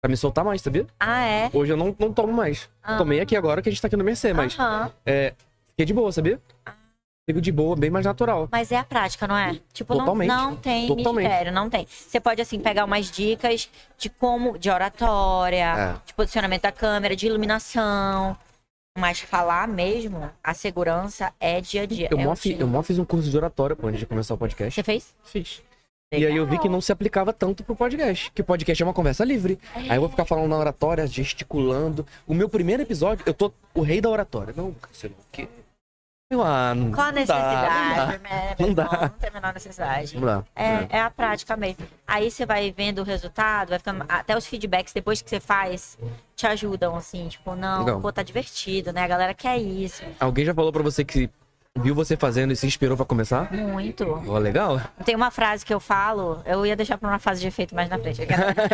Pra me soltar mais, sabia? ah, é? Hoje eu não, não tomo mais. Ah. Tomei aqui agora que a gente tá aqui no Mercê, mas Aham. é, fiquei de boa, sabia? Fico de boa, bem mais natural. Mas é a prática, não é? Tipo, não, Totalmente. não tem Totalmente. mistério, não tem. Você pode, assim, pegar umas dicas de como, de oratória, É. de posicionamento da câmera, de iluminação. Mas falar mesmo, a segurança é dia a dia. Eu é mó, fi- eu mó fiz um curso de oratória pô, antes de começar o podcast. Você fez? Fiz. E aí eu vi que não se aplicava tanto pro podcast. Que podcast é uma conversa livre. Aí eu vou ficar falando na oratória, gesticulando. O meu primeiro episódio, eu tô o rei da oratória. Não, sei lá o quê. Eu, ah, não, Qual a não dá, necessidade? né, meu Não dá. irmão? Não tem a menor necessidade. Não dá. É, é a prática mesmo. Aí você vai vendo o resultado, vai ficando. Até os feedbacks depois que você faz te ajudam, assim, tipo, não, Legal. pô, tá divertido, né? A galera quer isso. Alguém já falou pra você que viu você fazendo e se inspirou pra começar? Muito. Ó, legal. Tem uma frase que eu falo, eu ia deixar pra uma fase de efeito mais na frente.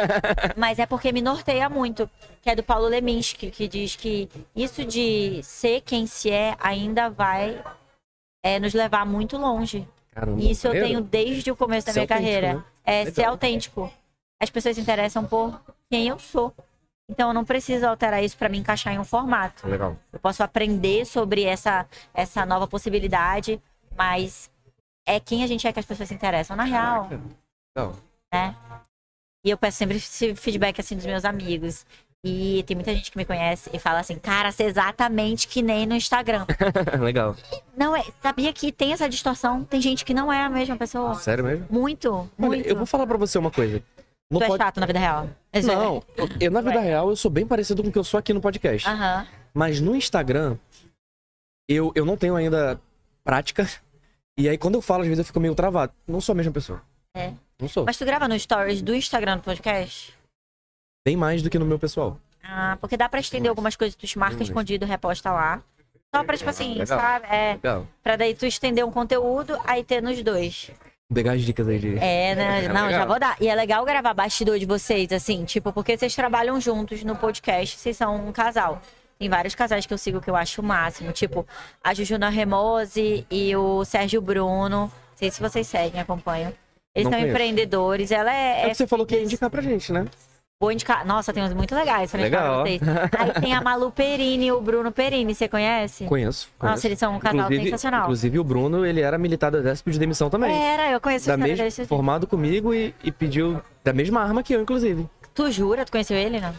Mas é porque me norteia muito, que é do Paulo Leminski, que diz que isso de ser quem se é ainda vai é, nos levar muito longe. Caramba. E isso eu tenho desde o começo da Ser minha carreira. né? É Legal. ser autêntico. As pessoas se interessam por quem eu sou. Então eu não preciso alterar isso pra me encaixar em um formato. Legal. Eu posso aprender sobre essa, essa nova possibilidade, mas é quem a gente é que as pessoas se interessam. Na real, Legal. né? E eu peço sempre esse feedback assim dos meus amigos. E tem muita gente que me conhece e fala assim, cara, você é exatamente que nem no Instagram. legal. não é, sabia que tem essa distorção? Tem gente que não é a mesma pessoa. Sério mesmo? Muito, Olha, muito. eu vou falar pra você uma coisa. No Tu é pod- chato na vida real. Não, eu na vida real eu sou bem parecido com o que eu sou aqui no podcast. Aham. Mas no Instagram, eu, eu não tenho ainda prática. E aí quando eu falo, às vezes eu fico meio travado. Não sou a mesma pessoa. É. Não sou. Mas tu grava no stories do Instagram do podcast? Bem mais do que no meu pessoal. Ah, porque dá pra estender algumas coisas, tu te marca escondido, reposta lá. Só pra, tipo assim, Legal. sabe? É, Legal. pra daí tu estender um conteúdo, aí ter nos dois. Vou pegar as dicas aí de. É, né? É Não, legal. já vou dar. E é legal gravar bastidor de vocês, assim, tipo, porque vocês trabalham juntos no podcast, vocês são um casal. Tem vários casais que eu sigo que eu acho o máximo. Tipo, a Jujuna Remose e o Sérgio Bruno. Não sei se vocês seguem, acompanham. Eles Não são conheço. empreendedores. Ela é. É o é que você falou que ia indicar pra gente, né? Vou indicar. Nossa, tem uns muito legais pra indicar Legal. pra vocês. Aí tem a Malu Perini e o Bruno Perini, você conhece? Conheço. Nossa, conheço. eles são um casal inclusive, sensacional. Inclusive o Bruno, ele era militar do exército de demissão também. Era, eu conheço da deles. formado comigo e, e pediu da mesma arma que eu, inclusive. Tu jura? Tu conheceu ele, não?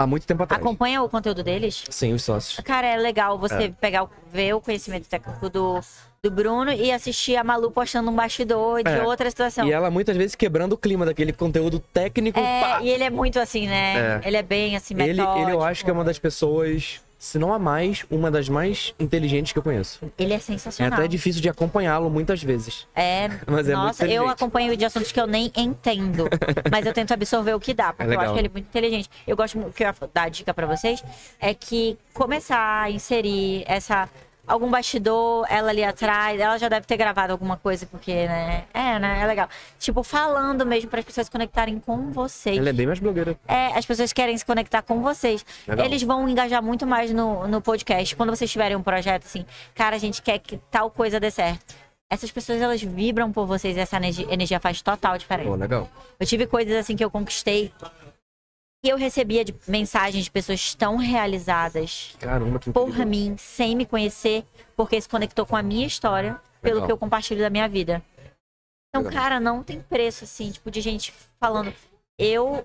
Há muito tempo atrás. Acompanha o conteúdo deles? Sim, os sócios. Cara, é legal você pegar, o- ver o conhecimento técnico do, do Bruno e assistir a Malu postando um bastidor de É. outra situação. E ela muitas vezes quebrando o clima daquele conteúdo técnico. É, pá! e ele é muito assim, né? É. Ele é bem assim, ele, metódico. ele eu acho que é uma das pessoas, se não a mais, uma das mais inteligentes que eu conheço. Ele é É sensacional. até difícil de acompanhá-lo muitas vezes. É, Mas é muito nossa, eu acompanho de assuntos que eu nem entendo, mas eu tento absorver o que dá, porque eu legal. acho que ele é muito inteligente. Eu gosto o que eu ia dar dica pra vocês é que começar a inserir essa algum bastidor, ela ali atrás, ela já deve ter gravado alguma coisa, porque, né? É, né? É legal. Tipo, falando mesmo para as pessoas se conectarem com vocês. Ela é bem mais blogueira. É, as pessoas querem se conectar com vocês. Legal. Eles vão engajar muito mais no, no podcast. Quando vocês tiverem um projeto assim, cara, a gente quer que tal coisa dê certo. Essas pessoas, elas vibram por vocês e essa energia, energia faz total diferença. Pô, legal. Eu tive coisas assim que eu conquistei e eu recebia de mensagens de pessoas tão realizadas Caramba, que por incrível. mim, sem me conhecer, porque se conectou com a minha história, pelo Legal. que eu compartilho da minha vida. Então, Legal. cara, não tem preço, assim, tipo, de gente falando. Eu.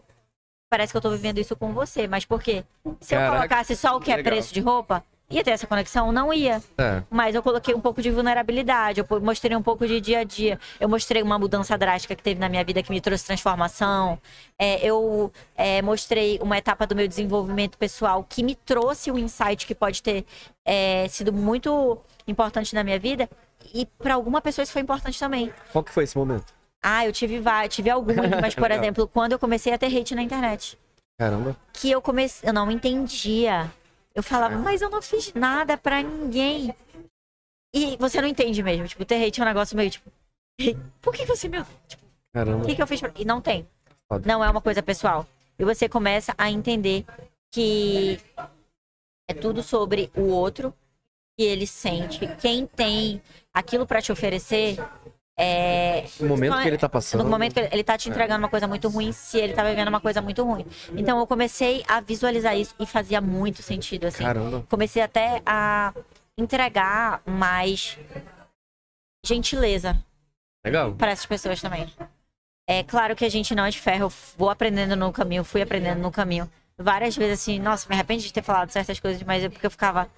Parece que eu tô vivendo isso com você, mas por quê? Se eu Caraca, colocasse só o que é legal. preço de roupa, ia ter essa conexão? Não ia. É. Mas eu coloquei um pouco de vulnerabilidade, eu mostrei um pouco de dia a dia. Eu mostrei uma mudança drástica que teve na minha vida que me trouxe transformação. É, eu é, mostrei uma etapa do meu desenvolvimento pessoal que me trouxe um insight que pode ter é, sido muito importante na minha vida. E para alguma pessoa isso foi importante também. Qual que foi esse momento? Ah, eu tive vários, tive alguns, mas por exemplo, quando eu comecei a ter hate na internet Caramba. que eu comecei, eu não entendia. Eu falava, mas eu não fiz nada pra ninguém. E você não entende mesmo, tipo, ter hate é um negócio meio tipo, por que você me, tipo, o Caramba. que que eu fiz pra... E não tem. Foda. Não é uma coisa pessoal. E você começa a entender que é tudo sobre o outro, que ele sente, quem tem aquilo pra te oferecer, é, O momento que ele tá passando. no momento que ele, ele tá te entregando uma coisa muito ruim, se ele tá vivendo uma coisa muito ruim. Então eu comecei a visualizar isso e fazia muito sentido, assim. Caramba. Comecei até a entregar mais gentileza Legal. para essas pessoas também. É claro que a gente não é de ferro, eu vou aprendendo no caminho, fui aprendendo no caminho. Várias vezes assim, nossa, me arrependo de ter falado certas coisas, mas é porque eu ficava,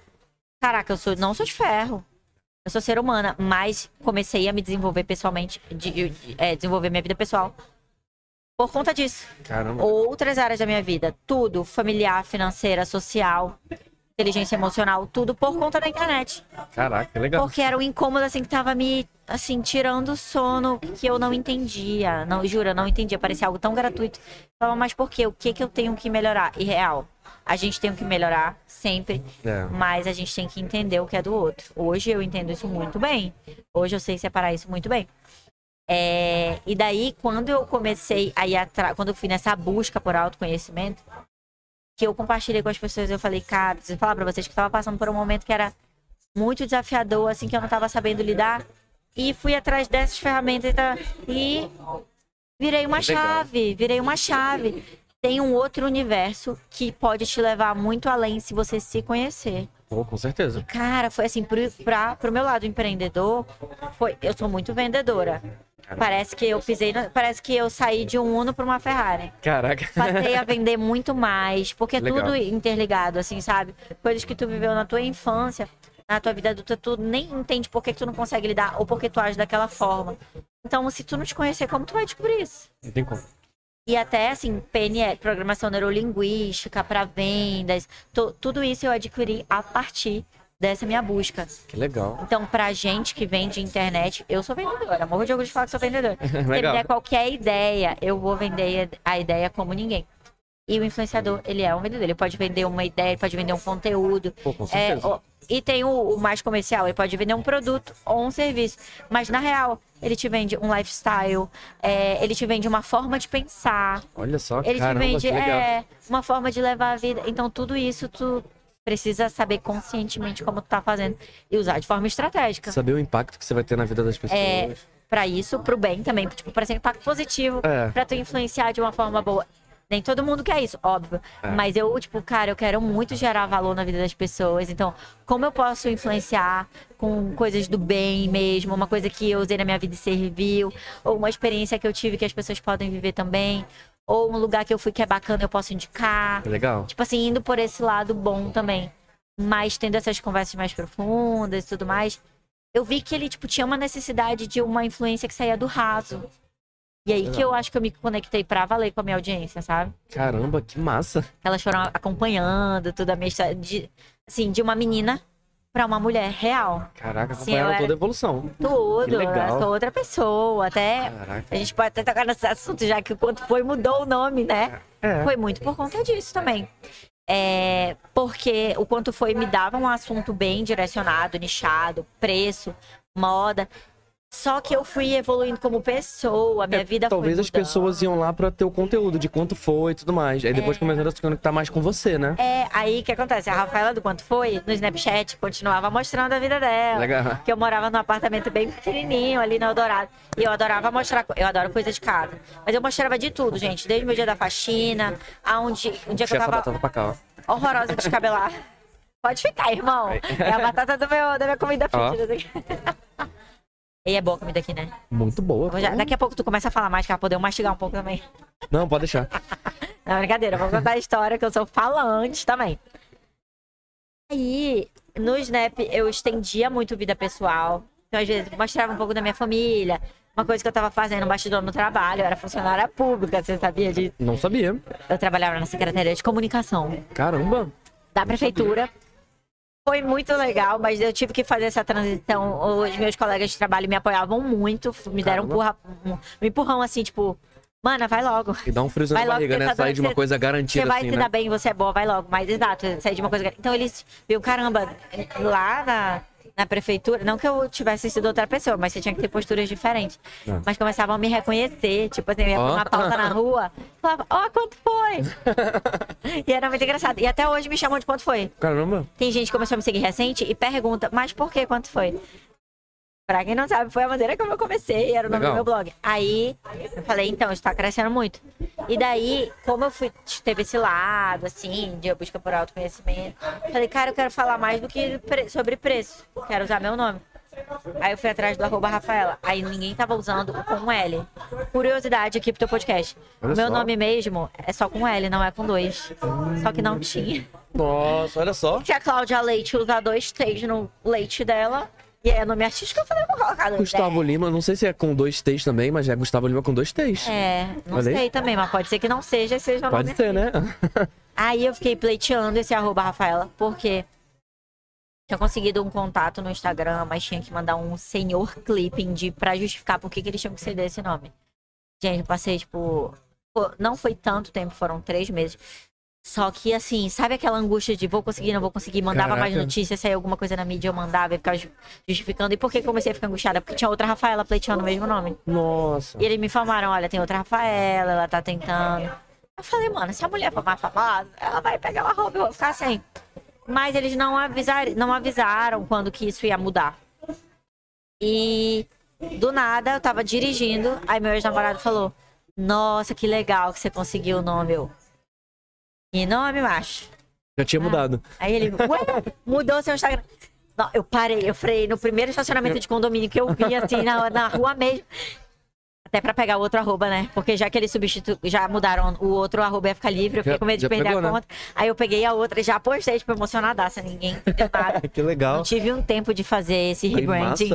caraca, eu sou, não sou de ferro. Eu sou ser humana, mas comecei a me desenvolver pessoalmente, de, de- é, desenvolver minha vida pessoal por conta disso. Caramba. Outras áreas da minha vida, tudo, familiar, financeira, social, inteligência emocional, tudo por conta da internet. Caraca, legal. Porque era um incômodo, assim, que tava me, assim, tirando o sono que eu não entendia. Não, juro, eu não entendia. Parecia algo tão gratuito. Eu Falava, mas por quê? O que que eu tenho que melhorar? E real, a gente tem que melhorar sempre, É. mas a gente tem que entender o que é do outro. Hoje eu entendo isso muito bem. Hoje eu sei separar isso muito bem. É, e daí, quando eu comecei a ir atrás, quando eu fui nessa busca por autoconhecimento, que eu compartilhei com as pessoas, eu falei, cara, preciso falar pra vocês que eu tava passando por um momento que era muito desafiador, assim, que eu não tava sabendo lidar. E fui atrás dessas ferramentas e e virei uma Legal. chave, virei uma chave. Tem um outro universo que pode te levar muito além se você se conhecer. Pô, com certeza. Cara, foi assim, pro, pra, pro meu lado empreendedor, foi, eu sou muito vendedora. Parece que eu pisei, parece que eu saí de um Uno para uma Ferrari. Caraca. Passei a vender muito mais, porque é Legal. tudo interligado, assim, sabe? Coisas que tu viveu na tua infância, na tua vida adulta, tu nem entende por que, que tu não consegue lidar ou por que tu age daquela forma. Então, se tu não te conhecer, como tu vai descobrir isso? Não tem como. E até, assim, PNL, Programação Neurolinguística para vendas, tu- tudo isso eu adquiri a partir dessa minha busca. Que legal. Então, pra gente que vende internet, eu sou vendedora. Morro de orgulho de falar que sou vendedora. Se me Legal. der qualquer ideia, eu vou vender a ideia como ninguém. E o influenciador, ele é um vendedor. Ele pode vender uma ideia, ele pode vender um conteúdo. Pô, com É, certeza. o- e tem o, o mais comercial, ele pode vender um produto ou um serviço. Mas, na real, ele te vende um lifestyle, é, ele te vende uma forma de pensar, Olha só, ele caramba, te vende é, uma forma de levar a vida. Então, tudo isso tu precisa saber conscientemente como tu tá fazendo e usar de forma estratégica. Saber o impacto que você vai ter na vida das pessoas. É, Pra isso, pro bem também, tipo, pra ser impacto positivo, É. pra tu influenciar de uma forma boa. Nem todo mundo quer isso, óbvio. É. Mas eu, tipo, cara, eu quero muito gerar valor na vida das pessoas. Então, como eu posso influenciar com coisas do bem mesmo, uma coisa que eu usei na minha vida e serviu, ou uma experiência que eu tive que as pessoas podem viver também, ou um lugar que eu fui que é bacana, eu posso indicar. Legal. Tipo assim, indo por esse lado bom também. Mas tendo essas conversas mais profundas e tudo mais, eu vi que ele, tipo, tinha uma necessidade de uma influência que saía do raso. E aí que eu acho que eu me conectei pra valer com a minha audiência, sabe? Caramba, que massa. Elas foram acompanhando tudo a minha história. De, assim, de uma menina pra uma mulher real. Caraca, Sim, acompanharam toda a evolução. Tudo. Que legal. Eu sou outra pessoa. Até. Caraca. A gente pode até tocar nesse assunto, já que o quanto foi mudou o nome, né? É. Foi muito por conta disso também. É, porque o quanto foi me dava um assunto bem direcionado, nichado, preço, moda. Só que eu fui evoluindo como pessoa, minha É, vida Talvez as pessoas iam lá pra ter o conteúdo de quanto foi e tudo mais. Aí depois começaram a se conectar mais com você, né? É, aí o que acontece? A Rafaela do Quanto Foi, no Snapchat, continuava mostrando a vida dela. Legal. Que eu morava num apartamento bem pequenininho ali no Eldorado. E eu adorava mostrar, eu adoro coisa de casa. Mas eu mostrava de tudo, gente. Desde o meu dia da faxina, aonde, um dia que eu tava batata pra cá, ó. horrorosa de descabelar. Pode ficar, irmão. É a batata do meu, da minha comida aqui. E é boa a comida aqui, né? Muito boa. Já- daqui a pouco tu começa a falar mais, que poder mastigar um pouco também. Não, pode deixar. Não, brincadeira, vou contar a história que eu sou falante também. Aí, no Snap, eu estendia muito vida pessoal. Então, às vezes, mostrava um pouco da minha família. Uma coisa que eu tava fazendo, um bastidor no trabalho. Eu era funcionária pública, você sabia disso? Não sabia. Eu trabalhava na Secretaria de Comunicação Caramba. da Prefeitura. Foi muito legal, mas eu tive que fazer essa transição. Os meus colegas de trabalho me apoiavam muito, me deram um, empurra- um, um empurrão assim, tipo, mana, vai logo. E dá um Vai na barriga, né? Sair de uma coisa garantida Você vai assim, se né? dar bem, você é boa, vai logo. Mas exato, sair de uma coisa. Então eles viram, caramba, lá na, na prefeitura, não que eu tivesse sido outra pessoa, mas você tinha que ter posturas diferentes. É. Mas começavam a me reconhecer, tipo assim, eu ia pra uma pauta na rua, falava, ó, quanto foi? e era muito engraçado. E até hoje me chamam de quanto foi. Caramba. Tem gente que começou a me seguir recente e pergunta, mas por que quanto foi? Pra quem não sabe, foi a maneira como eu comecei, era o nome Legal. do meu blog. Aí eu falei, então, isso tá crescendo muito. E daí, como eu fui, teve esse lado, assim, de busca por autoconhecimento, falei, cara, eu quero falar mais do que pre- sobre preço. Quero usar meu nome. Aí eu fui atrás do arroba Rafaela. Aí ninguém tava usando o com L. Curiosidade aqui pro teu podcast. Olha meu só. nome mesmo é só com L, não é com dois. Só que não tinha. Nossa, olha só. Tinha a Cláudia Leite usar dois T's no leite dela. E é nome artístico, eu falei, vou colocar dois Gustavo Lima, não sei se é com dois T's também, mas é Gustavo Lima com dois T's. É, não Olha aí. sei também, mas pode ser que não seja, seja Pode nome ser, né? Aí eu fiquei pleiteando esse arroba Rafaela, porque tinha conseguido um contato no Instagram, mas tinha que mandar um senhor clipping de, pra justificar por que, que eles tinham que ceder esse nome. Gente, eu passei, tipo. Não foi tanto tempo, foram três meses. Só que, assim, sabe aquela angústia de vou conseguir, não vou conseguir? Mandava mais Caraca. notícias, saía alguma coisa na mídia, eu mandava e ficava ju- justificando. E por que comecei a ficar angustiada? Porque tinha outra Rafaela pleiteando o mesmo nome. Nossa. E eles me informaram, olha, tem outra Rafaela, ela tá tentando. Eu falei, mano, se a mulher for mais famosa, ela vai pegar uma roupa e eu vou ficar sem. Mas eles não avisaram, não avisaram quando que isso ia mudar. E do nada, eu tava dirigindo, aí meu ex-namorado falou, nossa, que legal que você conseguiu o nome. Eu, que nome, macho? Já tinha mudado. Aí ele, ué, mudou seu Instagram. Não, eu parei, eu freiei no primeiro estacionamento de condomínio que eu vi, assim, na, na rua mesmo. Até pra pegar o outro arroba, né? Porque já que eles substitu... já mudaram o outro arroba ia ficar livre, eu fiquei com medo de perder pegou, a né? conta. Aí eu peguei a outra e já postei, tipo, emocionadaça, ninguém entendeu nada. que legal. Não tive um tempo de fazer esse rebranding.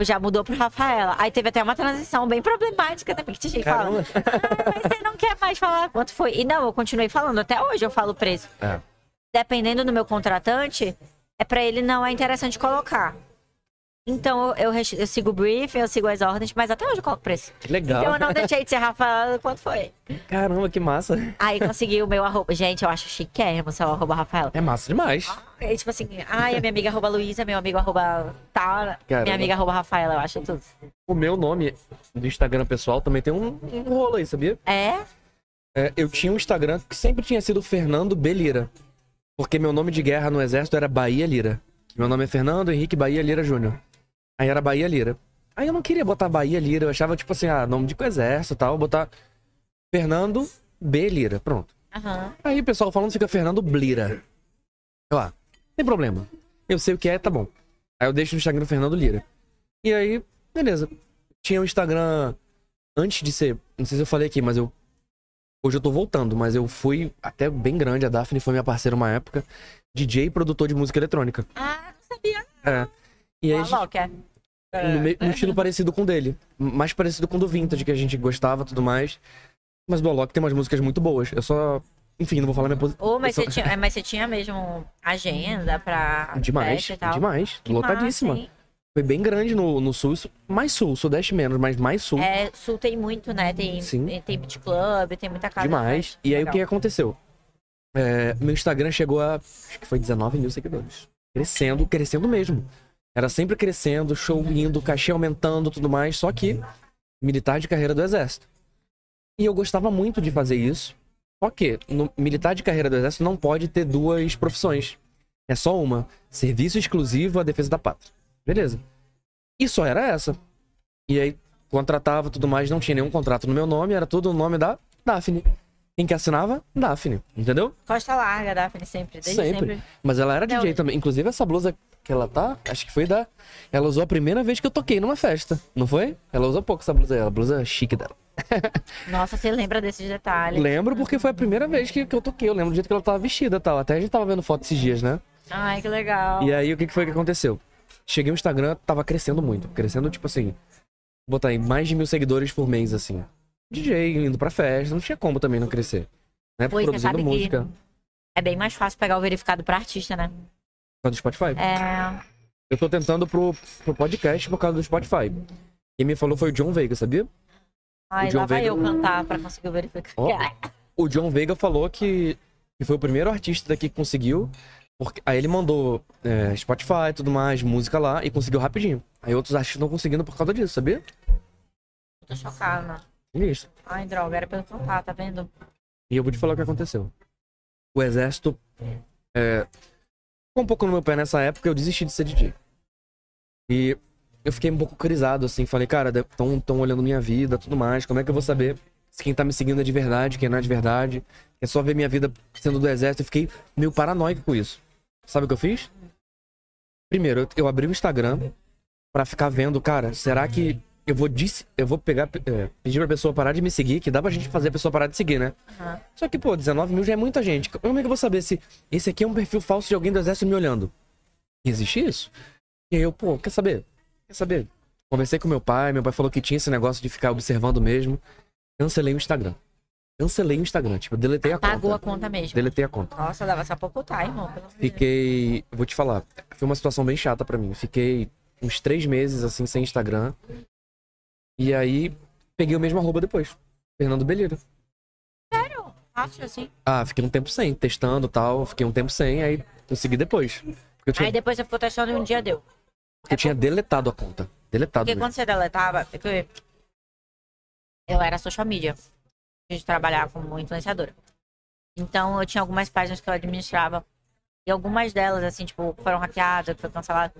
Já mudou pro Rafaela. Aí teve até uma transição bem problemática também, que tinha gente falando. Ah, mas não quer mais falar quanto foi. E não, eu continuei falando. Até hoje eu falo preço É. dependendo do meu contratante, é pra ele não é interessante colocar. Então eu, eu, eu sigo o briefing, eu sigo as ordens, mas até hoje eu coloco preço. Que legal. Então eu não deixei de ser Rafaela quanto foi. Caramba, que massa. Aí consegui o meu arroba. Gente, eu acho chiquérrimo seu arroba Rafaela. É massa demais. É tipo assim, ai, a minha amiga arroba Luísa, meu amigo arroba Caramba. minha amiga arroba Rafaela, eu acho tudo. O meu nome do Instagram pessoal também tem um, um rolo aí, sabia? É? É, eu tinha um Instagram que sempre tinha sido Fernando Belira. Porque meu nome de guerra no exército era Bahia Lira. Meu nome é Fernando Henrique Bahia Lira Júnior. Aí era Bahia Lira. Aí eu não queria botar Bahia Lira, eu achava tipo assim, ah, nome de exército e tal, botar Fernando B Lira, pronto. Aham. Aí o pessoal falando fica Fernando Blira. Eu, ah, tem problema. Eu sei o que é, tá bom. Aí eu deixo no Instagram Fernando Lira. E aí, beleza. Tinha o Instagram antes de ser. Não sei se eu falei aqui, mas eu. Hoje eu tô voltando, mas eu fui até bem grande. A Daphne foi minha parceira uma época. DJ e produtor de música eletrônica. Ah, não sabia. É. E aí, a O gente- é. No, me- no estilo parecido com o dele. Mais parecido com o do Vintage, que a gente gostava e tudo mais. Mas do Alok tem umas músicas muito boas. Eu só. Enfim, não vou falar minha posição. Ô, mas, você tinha, é, mas você tinha mesmo agenda pra Demais, demais. Que lotadíssima. massa? Foi bem grande no, no sul, mais sul, sudeste menos, mas mais sul. É, Sul tem muito, né? Tem, Sim. tem, beat club, tem muita casa. de demais. E aí o que aconteceu? É, meu Instagram chegou a. Acho que foi 19 mil seguidores. Crescendo, crescendo mesmo. Era sempre crescendo, show indo, cachê aumentando tudo mais. Só que militar de carreira do exército. E eu gostava muito de fazer isso. Só que no militar de carreira do exército não pode ter duas profissões. É só uma. Serviço exclusivo à defesa da pátria. Beleza. E só era essa. E aí, contratava tudo mais, não tinha nenhum contrato no meu nome, era tudo o nome da Daphne. Quem que assinava? Daphne, entendeu? Costa larga, Daphne, sempre. Desde Sempre. sempre. Mas ela era DJ também. Inclusive, essa blusa que ela tá, acho que foi da. Ela usou a primeira vez que eu toquei numa festa, não foi? Ela usou pouco essa blusa aí, a blusa chique dela. Nossa, você lembra desses detalhes. Lembro porque foi a primeira vez que, que eu toquei. Eu lembro do jeito que ela tava vestida tal. Até a gente tava vendo foto esses dias, né? Ai, que legal. E aí, o que que foi que aconteceu? Cheguei no Instagram, tava crescendo muito. Crescendo, tipo assim, botar aí mais de mil seguidores por mês, assim. DJ, indo pra festa, não tinha como também não crescer. Né? Pois, Produzindo música. que é bem mais fácil pegar o verificado pra artista, né? Por causa do Spotify. É. Eu tô tentando pro, pro podcast por causa do Spotify. Quem me falou foi o John Veiga, sabia? Ai, O John lá vai Veiga- eu cantar pra conseguir o verificado. Ó. O John Veiga falou que, que foi o primeiro artista daqui que conseguiu. Porque, aí ele mandou é, Spotify e tudo mais, música lá, e conseguiu rapidinho. Aí outros artistas estão conseguindo por causa disso, sabia? Tô chocada. Isso. Ai, droga, era pra eu cantar, tá vendo? E eu vou te falar o que aconteceu. O exército é, um pouco no meu pé nessa época, eu desisti de ser DJ. E eu fiquei um pouco crisado, assim, falei, cara, estão tão olhando minha vida, tudo mais, como é que eu vou saber se quem tá me seguindo é de verdade, quem não é de verdade? É só ver minha vida sendo do exército, eu fiquei meio paranoico com isso. Sabe o que eu fiz? Primeiro, eu, abri o Instagram pra ficar vendo, cara, será que eu vou, dis- eu vou pegar, é, pedir pra pessoa parar de me seguir, que dá pra gente fazer a pessoa parar de seguir, né? Aham. Só que, pô, 19 mil já é muita gente. Como é que eu vou saber se esse aqui é um perfil falso de alguém do exército me olhando? Existe isso? E aí eu, pô, quer saber? Quer saber? Conversei com meu pai, meu pai falou que tinha esse negócio de ficar observando mesmo. Cancelei o Instagram. Cancelei o Instagram, tipo, deletei a Pagou a conta. conta mesmo. Deletei a conta. Nossa, dava só pouco time, irmão. Fiquei. Vou te falar, foi uma situação bem chata pra mim. Fiquei uns três meses assim sem Instagram. E aí peguei o mesmo arroba depois. Fernando Belira. Sério? Fácil assim. Ah, fiquei um tempo sem, testando e tal. Fiquei um tempo sem, aí consegui depois. Porque eu tinha, Aí depois você ficou testando e um dia deu. porque eu tinha deletado a conta. Deletado Porque mesmo. quando você deletava, porque eu era social media. De trabalhar como influenciadora. Então eu tinha algumas páginas que eu administrava. E algumas delas, assim, tipo, foram hackeadas, foi cancelado.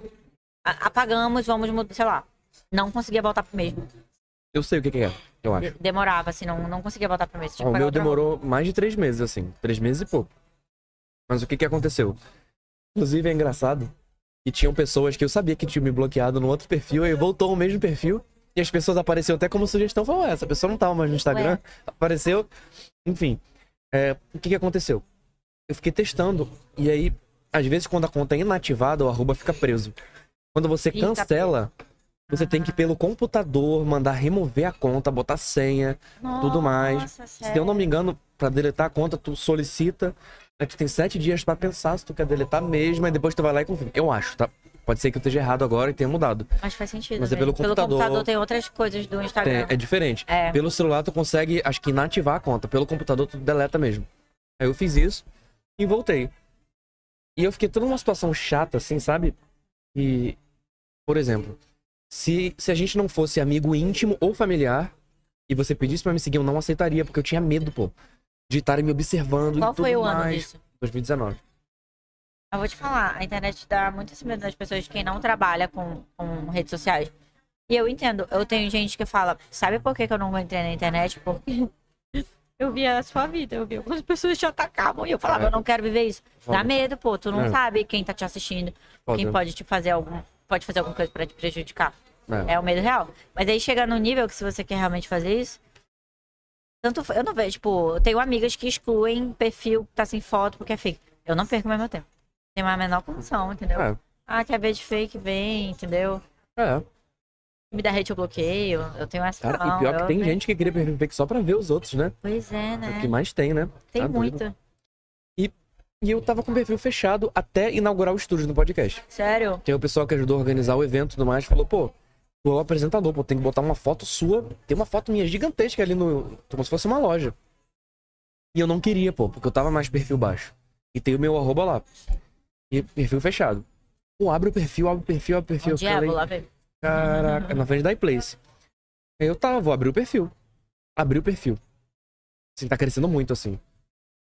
A- Apagamos, vamos mudar, sei lá. Não conseguia voltar pro mesmo. Eu sei o que, que é, eu acho. De- Demorava, assim, não, não conseguia voltar pro mesmo. Tinha Ó, que o meu demorou mais de três meses, assim. Três meses e pouco. Mas o que que aconteceu? Inclusive é engraçado que tinham pessoas que eu sabia que tinham me bloqueado no outro perfil, aí voltou o mesmo perfil. E as pessoas apareceram até como sugestão. Ué, essa pessoa não tava mais no Instagram. Apareceu. Enfim. É, o que que aconteceu? Eu fiquei testando. E aí, às vezes, quando a conta é inativada, o arroba fica preso. Quando você Fica cancela, você tem que pelo computador, mandar remover a conta, botar senha, tudo mais. Nossa, Se eu não me engano, pra deletar a conta, tu solicita. Aí tu tem sete dias pra pensar se tu quer deletar mesmo, e depois tu vai lá e confirma. Eu acho, tá? Pode ser que eu esteja errado agora e tenha mudado. Mas faz sentido. Mas é mesmo. pelo computador. tem outras coisas do Tem- Instagram. é diferente. É. Pelo celular tu consegue, acho que inativar a conta. Pelo computador tu deleta mesmo. Aí eu fiz isso e voltei. E eu fiquei toda numa situação chata, assim, sabe? E, por exemplo, se, se a gente não fosse amigo íntimo ou familiar e você pedisse pra me seguir, eu não aceitaria, porque eu tinha medo, pô, de estarem me observando Qual e tudo foi o ano mais. disso? 2019. Eu vou te falar, a internet dá muito esse medo nas pessoas de quem não trabalha com, com redes sociais. E eu entendo, eu tenho gente que fala, sabe por que, que eu não entrei na internet? Porque eu via a sua vida, eu via algumas pessoas te atacavam e eu falava, É. eu não quero viver isso. Dá medo, pô, tu não É. sabe quem tá te assistindo, quem pode te fazer algum, pode fazer alguma coisa pra te prejudicar. É. É o medo real. Mas aí chega no nível que se você quer realmente fazer isso. Tanto eu não vejo, tipo, eu tenho amigas que excluem perfil que tá sem foto porque é fake. Eu não perco mais meu tempo. Tem a menor condição, entendeu? É. Ah, quer ver de fake, vem, entendeu? É. Me dá hate, eu bloqueio. Eu tenho essa Cara, não, e pior que eu- tem gente que cria perfil fake só pra ver os outros, né? Pois é, É o né? que mais tem, né? Tem Tá muito. E eu tava com o perfil fechado até inaugurar o estúdio do podcast. Sério? Tem o pessoal que ajudou a organizar o evento e tudo mais, falou, pô, tu é o apresentador, pô, tem que botar uma foto sua. Tem uma foto minha gigantesca ali no. Como se fosse uma loja. E eu não queria, pô, porque eu tava mais perfil baixo. E tem o meu arroba lá. E perfil fechado. Pô, abre o perfil, abre o perfil, abre o perfil. Onde eu é? falei, lá ver. Caraca, na frente da iPlace. Aí eu tá, vou abrir o perfil. Abri o perfil. Assim, tá crescendo muito, assim.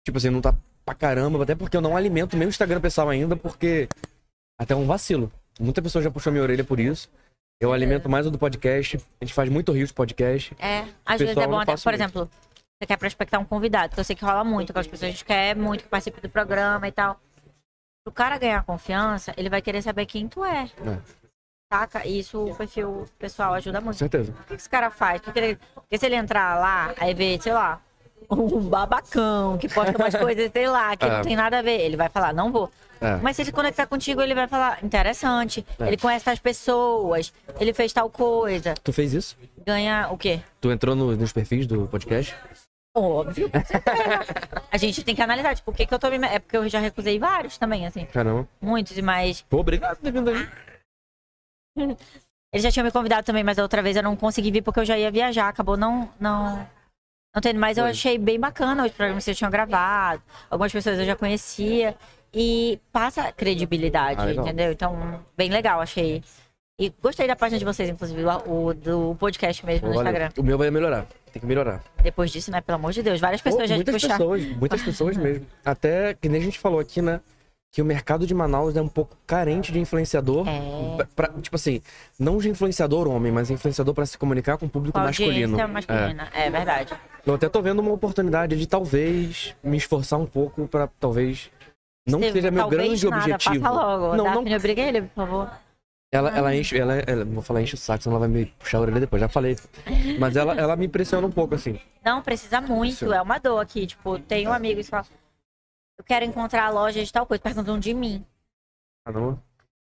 Tipo assim, não tá pra caramba, até porque eu não alimento meu Instagram pessoal ainda, porque até é um vacilo. Muita pessoa já puxou minha orelha por isso. Eu alimento mais o do podcast. A gente faz muito rio de podcast. É, às vezes é bom até, por muito. exemplo, você quer prospectar um convidado, que eu sei que rola muito, aquelas pessoas que quer muito que participe do programa e tal. Se o cara ganhar confiança, ele vai querer saber quem tu é. É. Saca? E isso o perfil pessoal ajuda Com muito. certeza. O que que esse cara faz? O que que ele- Porque se ele entrar lá, aí ver, sei lá, um babacão que posta umas coisas, sei lá, que É. não tem nada a ver, ele vai falar, não vou. É. Mas se ele conectar contigo, ele vai falar, interessante, É. ele conhece as pessoas, ele fez tal coisa, Tu fez isso? ganha o quê? Tu entrou no- nos perfis do podcast? Óbvio. a gente tem que analisar, tipo, o que, que eu tô me. É porque eu já recusei vários também, assim. Caramba. Muitos, mas. Pô, obrigado por ter vindo aí. Eles já tinham me convidado também, mas a outra vez eu não consegui vir porque eu já ia viajar. Acabou não. Não, não tendo. Mas eu achei bem bacana os programas que vocês tinham gravado. Algumas pessoas eu já conhecia. E passa credibilidade, Ah, entendeu? Então, bem legal, achei. E gostei da página de vocês, inclusive, o, do podcast mesmo no. Instagram. O meu vai melhorar. Tem que melhorar. Depois disso, né? Pelo amor de Deus, várias pessoas Pô, já muitas puxaram. pessoas, muitas pessoas mesmo. Até que nem a gente falou aqui, né? Que o mercado de Manaus é um pouco carente de influenciador. É. Pra- tipo assim, não de influenciador homem, mas influenciador pra se comunicar com o público Com a masculino. audiência masculina. É. verdade. Eu até tô vendo uma oportunidade de talvez me esforçar um pouco pra talvez. Não Você- seja meu grande nada, objetivo. Faça logo. Não, não- Daphne, obriga ele, por favor. Ela, ela enche. Ela, ela, vou falar enche o saco, senão ela vai me puxar a orelha depois, já falei. Mas ela, ela me impressiona um pouco, assim. Não, precisa muito. É uma dor aqui. Tipo, tem um amigo que fala. Eu quero encontrar a loja de tal coisa. Perguntam de mim. Ah, não?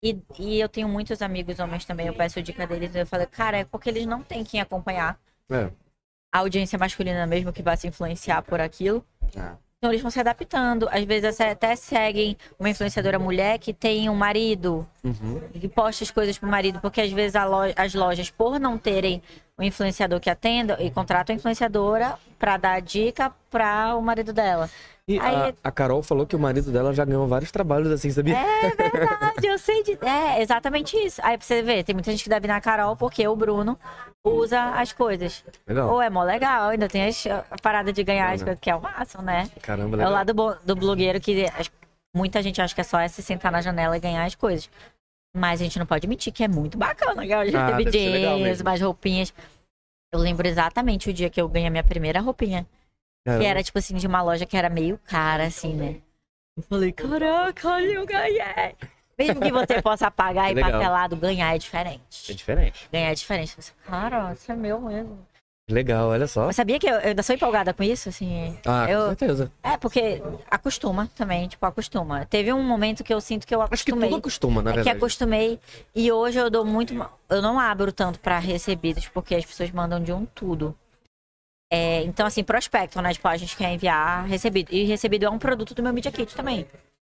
E, e eu tenho muitos amigos homens também. Eu peço dica deles. Eu falei, cara, é porque eles não têm quem acompanhar. É. A audiência masculina mesmo que vai se influenciar por aquilo. Ah. Então eles vão se adaptando. Às vezes até seguem uma influenciadora mulher que tem um marido. Uhum. que posta as coisas pro marido, porque às vezes loja- as lojas, por não terem um influenciador que atenda, e contratam a influenciadora pra dar dica pra o marido dela. E Aí- a, a Carol falou que o marido dela já ganhou vários trabalhos assim, sabia? É verdade, eu sei de. É, exatamente isso. Aí pra você ver, tem muita gente que deve na Carol porque o Bruno usa as coisas. Legal. Ou é mó legal, ainda tem as- a parada de ganhar as né? coisas, que é o máximo, né? Caramba, É o legal. lado do blogueiro que as- muita gente acha que é só é se sentar na janela e ganhar as coisas. Mas a gente não pode mentir que é muito bacana. Ah, deve ser legal jeans, mais roupinhas. Eu lembro exatamente o dia que eu ganhei a minha primeira roupinha. Que era, tipo assim, de uma loja que era meio cara, assim, né? Eu falei, caraca, olha, eu ganhei. Mesmo que você possa pagar e Legal. parcelado, ganhar é É diferente. diferente. Ganhar é diferente. Você, Cara, isso é meu mesmo. Legal, olha só. Mas sabia que eu, eu ainda sou empolgada com isso, assim? Ah, com eu, certeza. é, porque acostuma também, tipo, acostuma. Teve um momento que eu sinto que eu Acho que acostumei. tudo acostuma, na é que verdade. acostumei. E hoje eu dou muito. Eu não abro tanto pra recebidos, porque as pessoas mandam de um tudo. É, então, assim, prospectam, né? Tipo, a gente quer enviar recebido. E recebido é um produto do meu Media Kit também.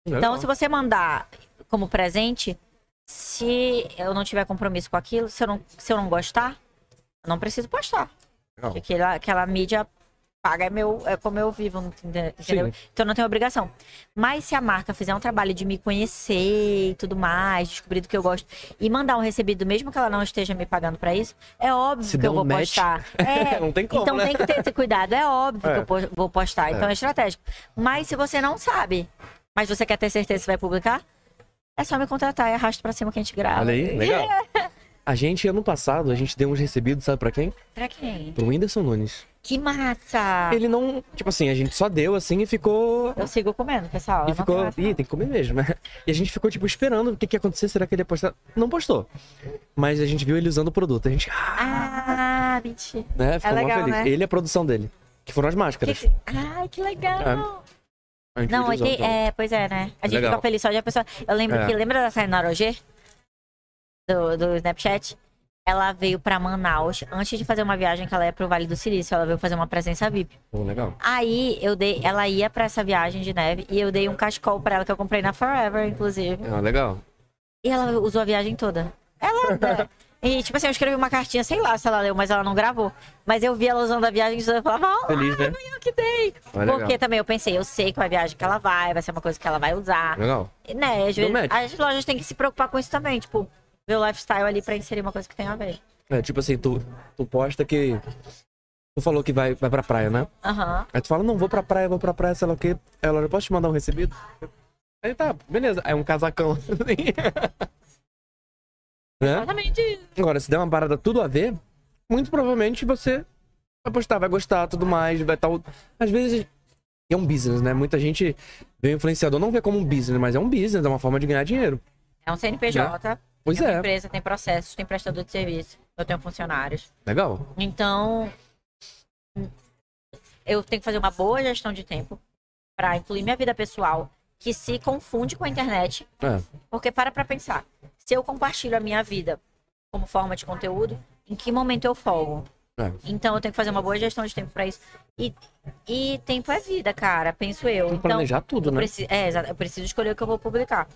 Então, Legal. se você mandar como presente, se eu não tiver compromisso com aquilo, se eu não, se eu não gostar, eu não preciso postar. Porque aquela, aquela mídia paga é, meu, é como eu vivo, entende- entendeu? Sim. Então não tenho obrigação. Mas se a marca fizer um trabalho de me conhecer e tudo mais, descobrir do que eu gosto, e mandar um recebido, mesmo que ela não esteja me pagando pra isso, é óbvio Se que eu vou match, postar. É, não tem como, então né? tem que ter esse cuidado. É óbvio É. que eu po- vou postar. Então É. é estratégico. Mas se você não sabe, Mas você quer ter certeza que vai publicar? É só me contratar e arrasto pra cima que a gente grava. Olha aí, legal. A gente, ano passado, a gente deu uns recebidos, sabe pra quem? Pra quem? Pro Whindersson Nunes. Que massa! Ele não. Tipo assim, a gente só deu assim e ficou. Eu sigo comendo, pessoal. E não ficou. Ih, tem que comer mesmo, né? E a gente ficou, tipo, esperando o que, que ia acontecer. Será que ele ia postar? Não postou. Mas a gente viu ele usando o produto. A gente. ah, Ah, mentira. Né? Ficou legal, mó feliz. né? Ele e a produção dele. Que foram as máscaras. Que- Ai, que legal! Gente Não, tem- então. é, pois é, né? A gente Legal. fica feliz só de a pessoa. Eu lembro É. que, lembra da Sayonara G? Do, do Snapchat? Ela veio pra Manaus antes de fazer uma viagem que ela ia pro Vale do Silício. Ela veio fazer uma presença VIP. Pô, legal. Aí eu dei, ela ia pra essa viagem de neve e eu dei um cachecol pra ela que eu comprei na Forever, inclusive. Ah, legal. E ela usou a viagem toda. Ela. e tipo assim, eu escrevi uma cartinha, sei lá se ela leu, mas ela não gravou. Mas eu vi ela usando a viagem toda e falava, ó, Feliz, né? eu que dei. Ah. Porque também eu pensei, eu sei qual é a viagem que ela vai, vai ser uma coisa que ela vai usar. Legal. E, Né, às vezes, as lojas têm que se preocupar com isso também, tipo, o lifestyle ali pra inserir uma coisa que tem a ver. É, tipo assim, tu, tu posta que. Tu falou que vai, vai pra praia, né? Aham. Aí tu fala, não, vou pra praia, vou pra praia, sei lá o quê. Ela, eu posso te mandar um recebido? Aí tá, beleza. Aí um casacão. né? Exatamente. Agora, se der uma parada tudo a ver, muito provavelmente você vai postar, vai gostar, tudo mais, vai estar. Às vezes é um business, né? Muita gente vê o influenciador, não vê como um business, mas é um business, é uma forma de ganhar dinheiro. É um CNPJ, Pois tem é, empresa, tem processos, tem prestador de serviço, eu tenho funcionários. legal. Então, eu tenho que fazer uma boa gestão de tempo pra incluir minha vida pessoal, que se confunde com a internet. É, Porque para pra pensar, se eu compartilho a minha vida como forma de conteúdo, em que momento eu folgo? é. Então eu tenho que fazer uma boa gestão de tempo pra isso. E, e tempo é vida, cara, penso eu. Tem que Então, planejar tudo, né? preci- é, exato, eu preciso escolher o que eu vou publicar.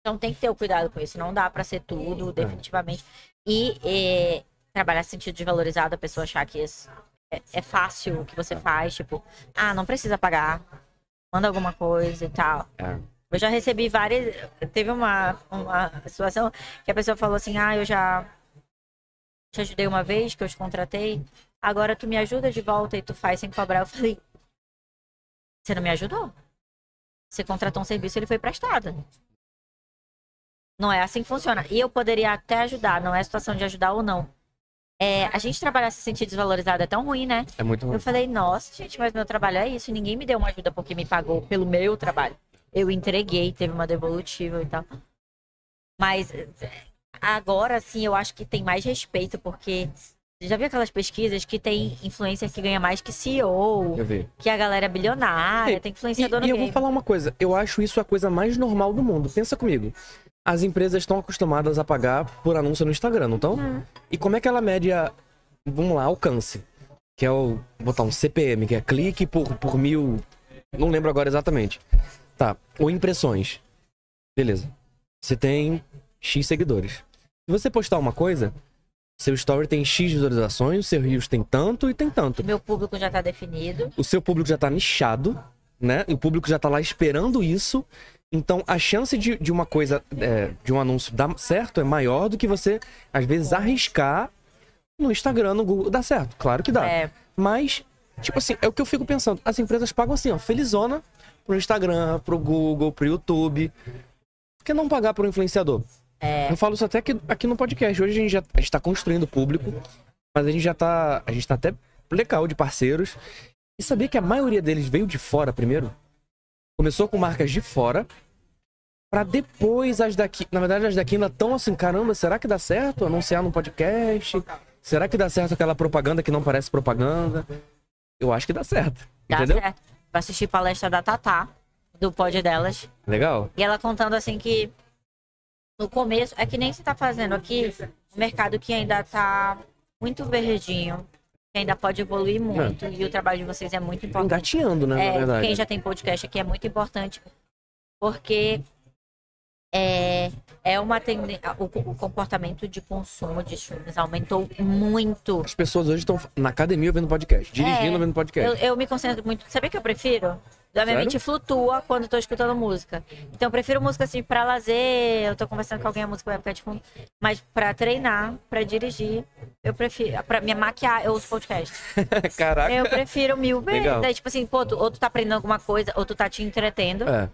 Então tem que ter o cuidado com isso. Não dá pra ser É. tudo, definitivamente. E eh, trabalhar sentido desvalorizado, a pessoa achar que é, é fácil o que você faz. Tipo, ah, não precisa pagar. Manda alguma coisa e tal. É. Eu já recebi várias. Teve uma, uma situação que a pessoa falou assim: ah, eu já te ajudei uma vez, que eu te contratei. Agora tu me ajuda de volta e tu faz sem cobrar. Eu falei: você não me ajudou? Você contratou um serviço, ele foi prestado. Não é assim que funciona. E eu poderia até ajudar, não é situação de ajudar ou não. É, a gente trabalhar se sentir desvalorizado é tão ruim, né? É muito ruim. Eu falei, nossa, gente, mas meu trabalho é isso. Ninguém me deu uma ajuda porque me pagou pelo meu trabalho. Eu entreguei, teve uma devolutiva e tal. Mas agora, assim, eu acho que tem mais respeito, porque já viu aquelas pesquisas que tem influencer que ganha mais que CEO, Eu vi. que a galera é bilionária, E- tem E, influenciador no e eu vou game. falar uma coisa, eu acho isso a coisa mais normal do mundo. Pensa comigo. As empresas estão acostumadas a pagar por anúncio no Instagram, não estão? Hum. E como é que ela mede a, vamos lá, alcance? Que é o, botar um CPM, que é clique por, por mil, não lembro agora exatamente. Tá, ou impressões. Beleza. Você tem X seguidores. Se você postar uma coisa, seu story tem X visualizações, seu Reels tem tanto e tem tanto. Meu público já tá definido. O seu público já tá nichado, né? E o público já tá lá esperando isso. Então, a chance de, de uma coisa, é, de um anúncio dar certo é maior do que você, às vezes, arriscar no Instagram, no Google. Dá certo, claro que dá. É, Mas, tipo assim, é o que eu fico pensando. As empresas pagam assim, ó, felizona pro Instagram, pro Google, pro YouTube. Por que não pagar pro influenciador? É. Eu falo isso até aqui, aqui no podcast. Hoje a gente já a gente tá construindo público, mas a gente já tá. A gente tá até legal de parceiros. E sabia que a maioria deles veio de fora primeiro? Começou com marcas de fora. Pra depois as daqui. Na verdade, as daqui ainda estão assim, caramba, será que dá certo anunciar no podcast? Será que dá certo aquela propaganda que não parece propaganda? Eu acho que dá certo. dá entendeu? certo. Eu assisti palestra da Tatá, do pod delas. Legal? E ela contando assim que no começo, é que nem você tá fazendo aqui, um mercado que ainda tá muito verdinho, ainda pode evoluir muito, e o trabalho de vocês é muito importante. Engatinhando, né? na É, verdade. quem já tem podcast aqui é muito importante, porque é, é uma tendência. O, o comportamento de consumo de filmes aumentou muito. As pessoas hoje estão na academia vendo podcast, dirigindo É, vendo podcast. Eu, eu me concentro muito. Sabe o que eu prefiro? A minha Sério? mente flutua quando eu tô escutando música. Então eu prefiro música assim pra lazer, eu tô conversando com alguém, a música vai ficar de fundo. Mas pra treinar, pra dirigir, eu prefiro. Pra me maquiar, eu uso podcast. Caraca. Eu prefiro mil vezes. Legal. Daí, tipo assim, pô, tu, ou tu tá aprendendo alguma coisa, ou tu tá te entretendo. É.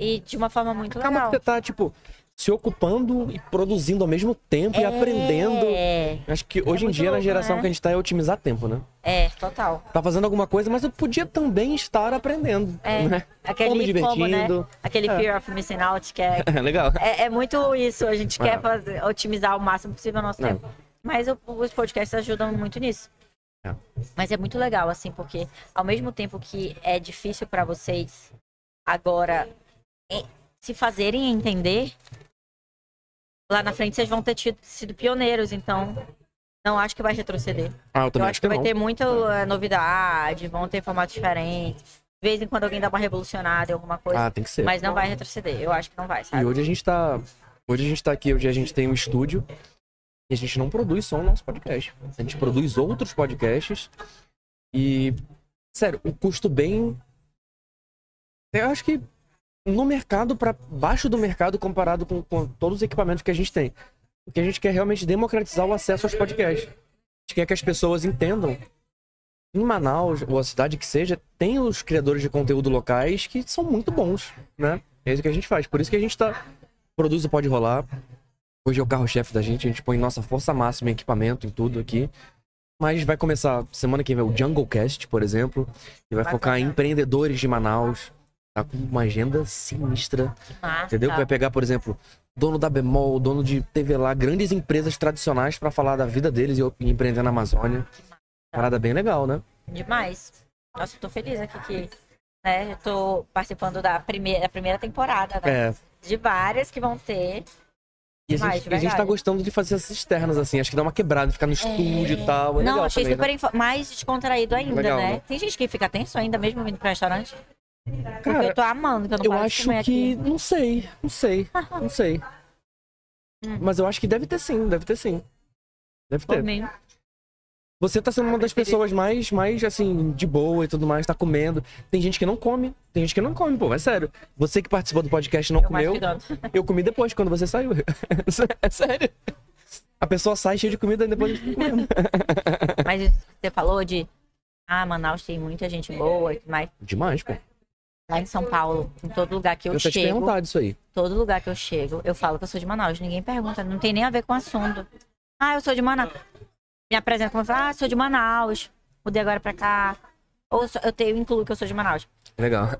E de uma forma muito Acaba legal. que você tá, tipo, se ocupando e produzindo ao mesmo tempo e aprendendo. É, Acho que hoje em muito dia, na louco, geração né? que a gente tá, é otimizar tempo, né? é, total. Tá fazendo alguma coisa, mas eu podia também estar aprendendo. É, Né? aquele Ou me FOMO, né? divertindo. Aquele É. fear of missing out, que é, Legal. é, é muito isso. A gente É. quer fazer, otimizar o máximo possível o nosso É. tempo. Mas o- os podcasts ajudam muito nisso. É. Mas é muito legal, assim, porque ao mesmo tempo que é difícil pra vocês agora em- se fazerem entender, lá na frente vocês vão ter tido- sido pioneiros, então não acho que vai retroceder. Ah, eu Eu acho que vai não. ter muita eh, novidade, vão ter formatos diferentes. De vez em quando alguém dá uma revolucionada em alguma coisa, Ah, tem que ser. mas não vai retroceder. Eu acho que não vai, E sabe? hoje a gente tá. Hoje a gente tá aqui, hoje a gente tem um estúdio e a gente não produz só o nosso podcast. A gente produz outros podcasts e. Sério, o custo bem. Eu acho que no mercado, para baixo do mercado, comparado com, com todos os equipamentos que a gente tem. Porque a gente quer realmente democratizar o acesso aos podcasts. A gente quer que as pessoas entendam. Em Manaus, ou a cidade que seja, tem os criadores de conteúdo locais que são muito bons, né? É isso que a gente faz. Por isso que a gente tá. Produz o Pode Rolar. Hoje é o carro-chefe da gente, a gente põe nossa força máxima em equipamento, em tudo aqui. Mas vai começar semana que vem o Junglecast, por exemplo, que vai Bacana. focar em empreendedores de Manaus. Tá com uma agenda sinistra, Massa. entendeu? Vai pegar, por exemplo, dono da Bemol, dono de TV lá, grandes empresas tradicionais pra falar da vida deles e empreender na Amazônia. Parada bem legal, né? Demais. Nossa, eu tô feliz aqui que né, eu tô participando da primeira, da primeira temporada, né? É. De várias que vão ter. E a gente, e a gente tá gostando de fazer essas externas, assim. Acho que dá uma quebrada, ficar no estúdio e tal. É não, achei também, super né? mais descontraído ainda, Legal, né? né? Tem gente que fica tenso ainda, mesmo vindo pro restaurante. Porque Cara, eu tô amando, que eu não Eu acho que. aqui. Não sei, não sei, não sei. Hum. Mas eu acho que deve ter sim, deve ter sim. Deve ter. mim. Você tá sendo uma das pessoas mais, mais, assim, de boa e tudo mais, tá comendo. Tem gente que não come, tem gente que não come, pô, é sério. Você que participou do podcast não Eu comeu, eu comi depois, quando você saiu. é sério. A pessoa sai cheia de comida e depois comendo. Mas você falou de. Ah, Manaus tem muita gente boa e tudo mais. Demais, pô. Lá em São Paulo, em todo lugar que eu, Eu, tô te chego, perguntado isso aí. todo lugar que eu chego, eu falo que eu sou de Manaus. Ninguém pergunta, não tem nem a ver com o assunto. Ah, eu sou de Manaus. Me apresento como ah, sou de Manaus. Mudei agora pra cá. Ou eu tenho incluo que eu sou de Manaus. Legal.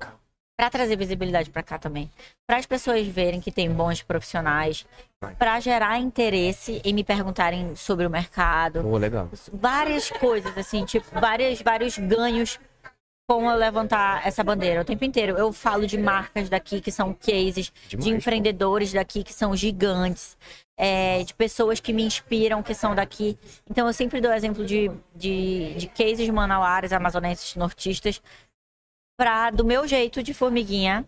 Pra trazer visibilidade pra cá também. Para as pessoas verem que tem bons profissionais, Vai. Pra gerar interesse em me perguntarem sobre o mercado, Pô, legal. várias coisas assim, tipo, várias, vários ganhos com eu levantar essa bandeira o tempo inteiro. Eu falo de marcas daqui que são cases, Demais, de pô. empreendedores daqui que são gigantes, é, de pessoas que me inspiram que são daqui. Então eu sempre dou exemplo de, de, de cases manauares, amazonenses, nortistas, pra, do meu jeito de formiguinha,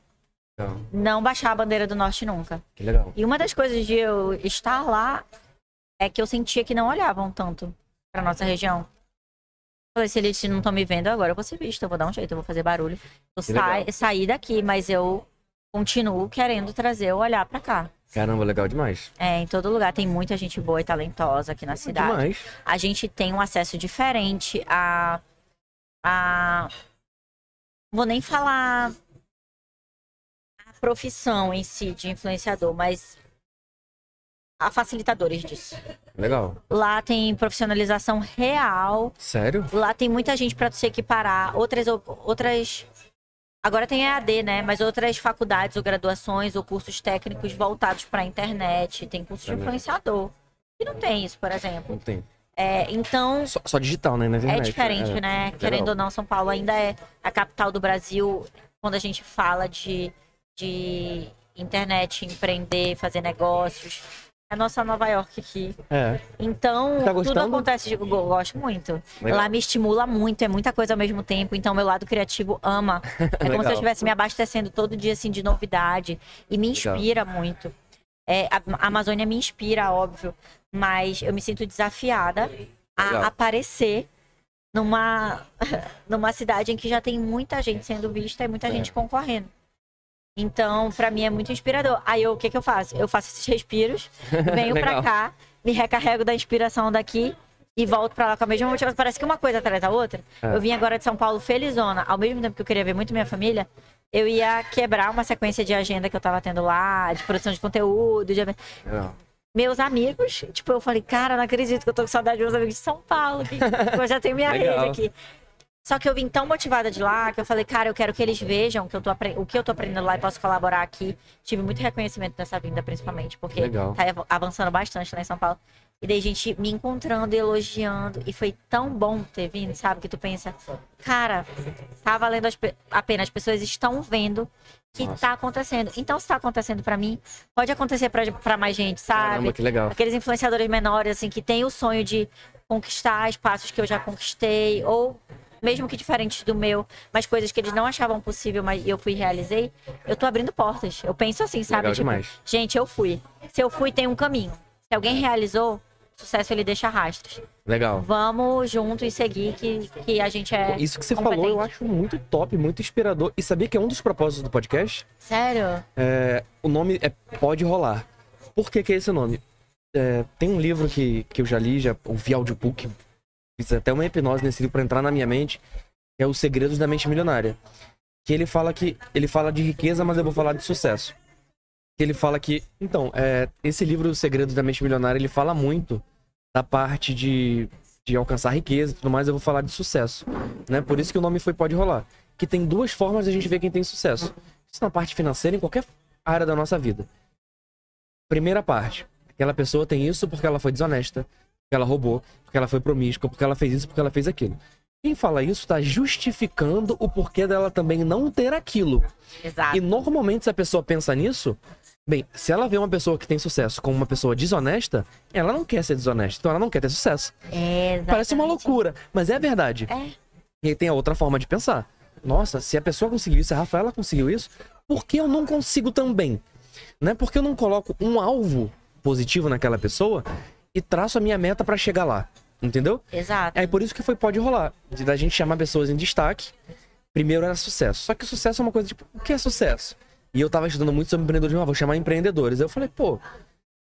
Legal. não baixar a bandeira do norte nunca. Que legal. E uma das coisas de eu estar lá é que eu sentia que não olhavam tanto pra nossa região. Falei, se eles não estão me vendo agora, eu vou ser vista, eu vou dar um jeito, eu vou fazer barulho. Eu sa saí daqui, mas eu continuo querendo trazer o olhar pra cá. Caramba, legal demais. É, em todo lugar tem muita gente boa e talentosa aqui na cidade. Demais. A gente tem um acesso diferente a. a vou nem falar a profissão em si de influenciador, mas a facilitadores disso. Legal. Lá tem profissionalização real, Sério? lá tem muita gente para se equiparar, outras outras agora tem EAD, né, mas outras faculdades ou graduações ou cursos técnicos voltados para a internet, tem curso de influenciador. E não tem isso, por exemplo. Não tem. É, então, Só, só digital, né? Na internet. é diferente, É. né? Legal. Querendo ou não, São Paulo ainda é a capital do Brasil quando a gente fala de, de internet, empreender, fazer negócios. É a nossa Nova York aqui. É. Então, Tá tudo acontece de eu gosto muito. Legal. Lá me estimula muito, é muita coisa ao mesmo tempo. Então, meu lado criativo ama. É como se eu Legal. estivesse me abastecendo todo dia assim de novidade e me Legal. inspira muito. É, a Amazônia me inspira, óbvio, mas eu me sinto desafiada a Legal. aparecer numa numa cidade em que já tem muita gente sendo vista e muita É. gente concorrendo. Então, pra mim é muito inspirador. Aí eu, o que que eu faço? Eu faço esses respiros, venho pra Legal. cá, me recarrego da inspiração daqui e volto pra lá com a mesma motivação. Parece que uma coisa atrás da outra. É. Eu vim agora de São Paulo felizona, ao mesmo tempo que eu queria ver muito minha família, eu ia quebrar uma sequência de agenda que eu tava tendo lá, de produção de conteúdo, de... Legal. meus amigos, tipo, eu falei, cara, não acredito que eu tô com saudade dos meus amigos de São Paulo, que eu já tenho minha rede aqui. Só que eu vim tão motivada de lá que eu falei, cara, eu quero que eles vejam que eu tô o que eu tô aprendendo lá e posso colaborar aqui. Tive muito reconhecimento nessa vinda, principalmente, porque Legal. tá av- avançando bastante lá em São Paulo. E daí gente me encontrando, elogiando. E foi tão bom ter vindo, sabe? Que tu pensa, cara, tá valendo a pena. As pessoas estão vendo que Nossa. tá acontecendo. Então, se tá acontecendo pra mim, pode acontecer pra, pra mais gente, sabe? Caramba, que legal. Aqueles influenciadores menores, assim, que têm o sonho de conquistar espaços que eu já conquistei, ou mesmo que diferentes do meu, mas coisas que eles não achavam possível, mas eu fui e realizei, eu tô abrindo portas. Eu penso assim, sabe? Legal tipo, demais. gente, eu fui. Se eu fui, tem um caminho. Se alguém realizou, sucesso ele deixa rastros. Legal. Vamos junto e seguir que, que a gente é. Isso que você competente. falou eu acho muito top, muito inspirador. E sabia que é um dos propósitos do podcast? Sério? É, o nome é Pode Rolar. Por que, que é esse nome? É, tem um livro que, que eu já li, já ouvi audiobook, fiz até uma hipnose nesse livro pra entrar na minha mente, que é Os Segredos da Mente Milionária. Que ele fala que ele fala de riqueza, mas eu vou falar de sucesso. Que ele fala que, então, é, esse livro Os Segredos da Mente Milionária, ele fala muito da parte de, de alcançar riqueza e tudo mais, eu vou falar de sucesso, né? Por isso que o nome foi Pode Rolar. Que tem duas formas de a gente ver quem tem sucesso. Isso na parte financeira, em qualquer área da nossa vida. Primeira parte. Aquela pessoa tem isso porque ela foi desonesta, ela roubou, porque ela foi promíscua, porque ela fez isso, porque ela fez aquilo. Quem fala isso está justificando o porquê dela também não ter aquilo. Exato. E normalmente, se a pessoa pensa nisso, bem, se ela vê uma pessoa que tem sucesso como uma pessoa desonesta, ela não quer ser desonesta, então ela não quer ter sucesso. É, Parece uma loucura, mas é verdade. É. E aí tem a outra forma de pensar. Nossa, se a pessoa conseguiu isso, a Rafaela conseguiu isso, por que eu não consigo também? Né? Porque eu não coloco um alvo positivo naquela pessoa e traço a minha meta pra chegar lá. Entendeu? Exato. É por isso que foi Pode Rolar. De da gente chamar pessoas em destaque. Primeiro era sucesso. Só que o sucesso é uma coisa tipo, o que é sucesso? E eu tava estudando muito sobre empreendedorismo, ah, vou chamar empreendedores. Aí eu falei, pô,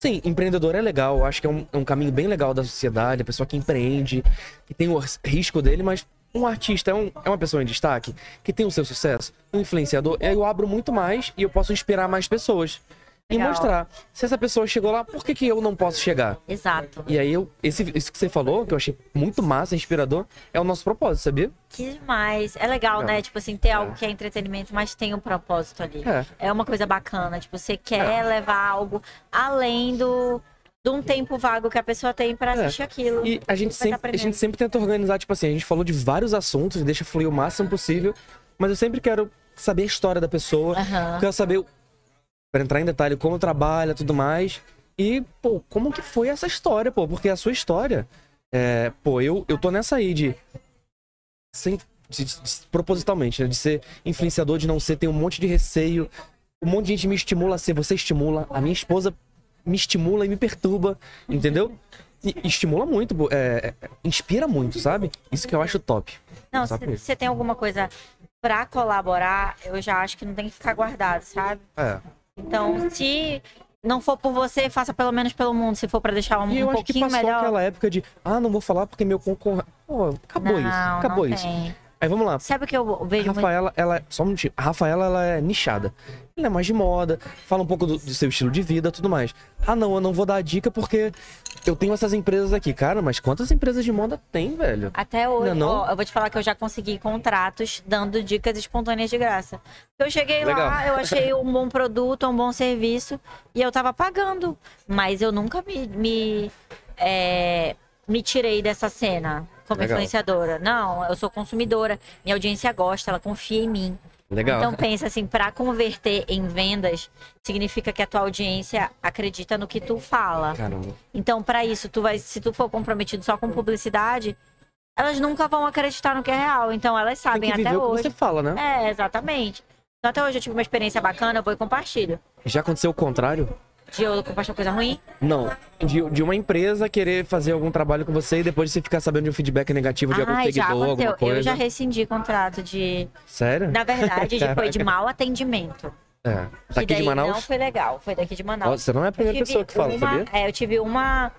sim, empreendedor é legal, acho que é um, é um caminho bem legal da sociedade, a pessoa que empreende, que tem o ris- risco dele, mas um artista é, um- é uma pessoa em destaque, que tem o seu sucesso, um influenciador, aí eu abro muito mais e eu posso inspirar mais pessoas. E Legal. mostrar, se essa pessoa chegou lá, por que, que eu não posso chegar? Exato. E aí, eu, esse, isso que você falou, que eu achei muito massa, inspirador, é o nosso propósito, sabia? Que demais. É legal, né? Tipo assim, ter algo que é entretenimento, mas tem um propósito ali. É. É uma coisa bacana. Tipo, você quer levar algo além do de um tempo vago que a pessoa tem pra É. assistir aquilo. E a gente, sempre, a gente sempre tenta organizar, tipo assim, a gente falou de vários assuntos, deixa fluir o máximo possível, mas eu sempre quero saber a história da pessoa, quero saber, pra entrar em detalhe, como trabalha, tudo mais, e, pô, como que foi essa história, pô, porque a sua história, é, pô, eu, eu tô nessa aí de, sem, de- de- propositalmente, né, de ser influenciador, de não ser, tem um monte de receio, um monte de gente me estimula a ser, você estimula, a minha esposa me estimula e me perturba, entendeu? E estimula muito, é, é, inspira muito, sabe? Isso que eu acho top. Não, se você tem alguma coisa pra colaborar, eu já acho que não tem que ficar guardado, sabe? É. Então, se não for por você, faça pelo menos pelo mundo. Se for pra deixar um, E eu um acho que pouquinho passou melhor. aquela época de, ah, não vou falar porque meu concorrente. Pô, acabou não, isso. Acabou isso. tem. Aí vamos lá. Sabe o que eu A vejo muito? Rafaela, ela. Só um minutinho. A Rafaela, ela é nichada. Ela é mais de moda, fala um pouco do, do seu estilo de vida tudo mais. Ah, não, eu não vou dar a dica porque eu tenho essas empresas aqui. Cara, mas quantas empresas de moda tem, velho? Até hoje, Não é não? ó, eu vou te falar que eu já consegui contratos dando dicas espontâneas de graça. Eu cheguei Legal. lá, eu achei um bom produto, um bom serviço e eu tava pagando. Mas eu nunca me, me, é, me tirei dessa cena como Legal. influenciadora. Não, eu sou consumidora. Minha audiência gosta, ela confia em mim. Legal. Então pensa assim, para converter em vendas, significa que a tua audiência acredita no que tu fala. Caramba. Então, para isso, tu vai, se tu for comprometido só com publicidade, elas nunca vão acreditar no que é real. Então, elas sabem até o que hoje. você fala, né? É, exatamente. Então, até hoje eu tive uma experiência bacana, eu vou e compartilho. Já aconteceu o contrário? De eu compartilhar coisa ruim? Não. De, de uma empresa querer fazer algum trabalho com você e depois você ficar sabendo de um feedback negativo de algum Ai, já seguidor, alguma coisa. Eu já rescindi contrato de. Sério? Na verdade, de- foi de mau atendimento. É. Daqui daí de Manaus? Não foi legal, foi daqui de Manaus. Nossa, você não é a primeira pessoa que fala, uma- sabia? É, eu tive uma.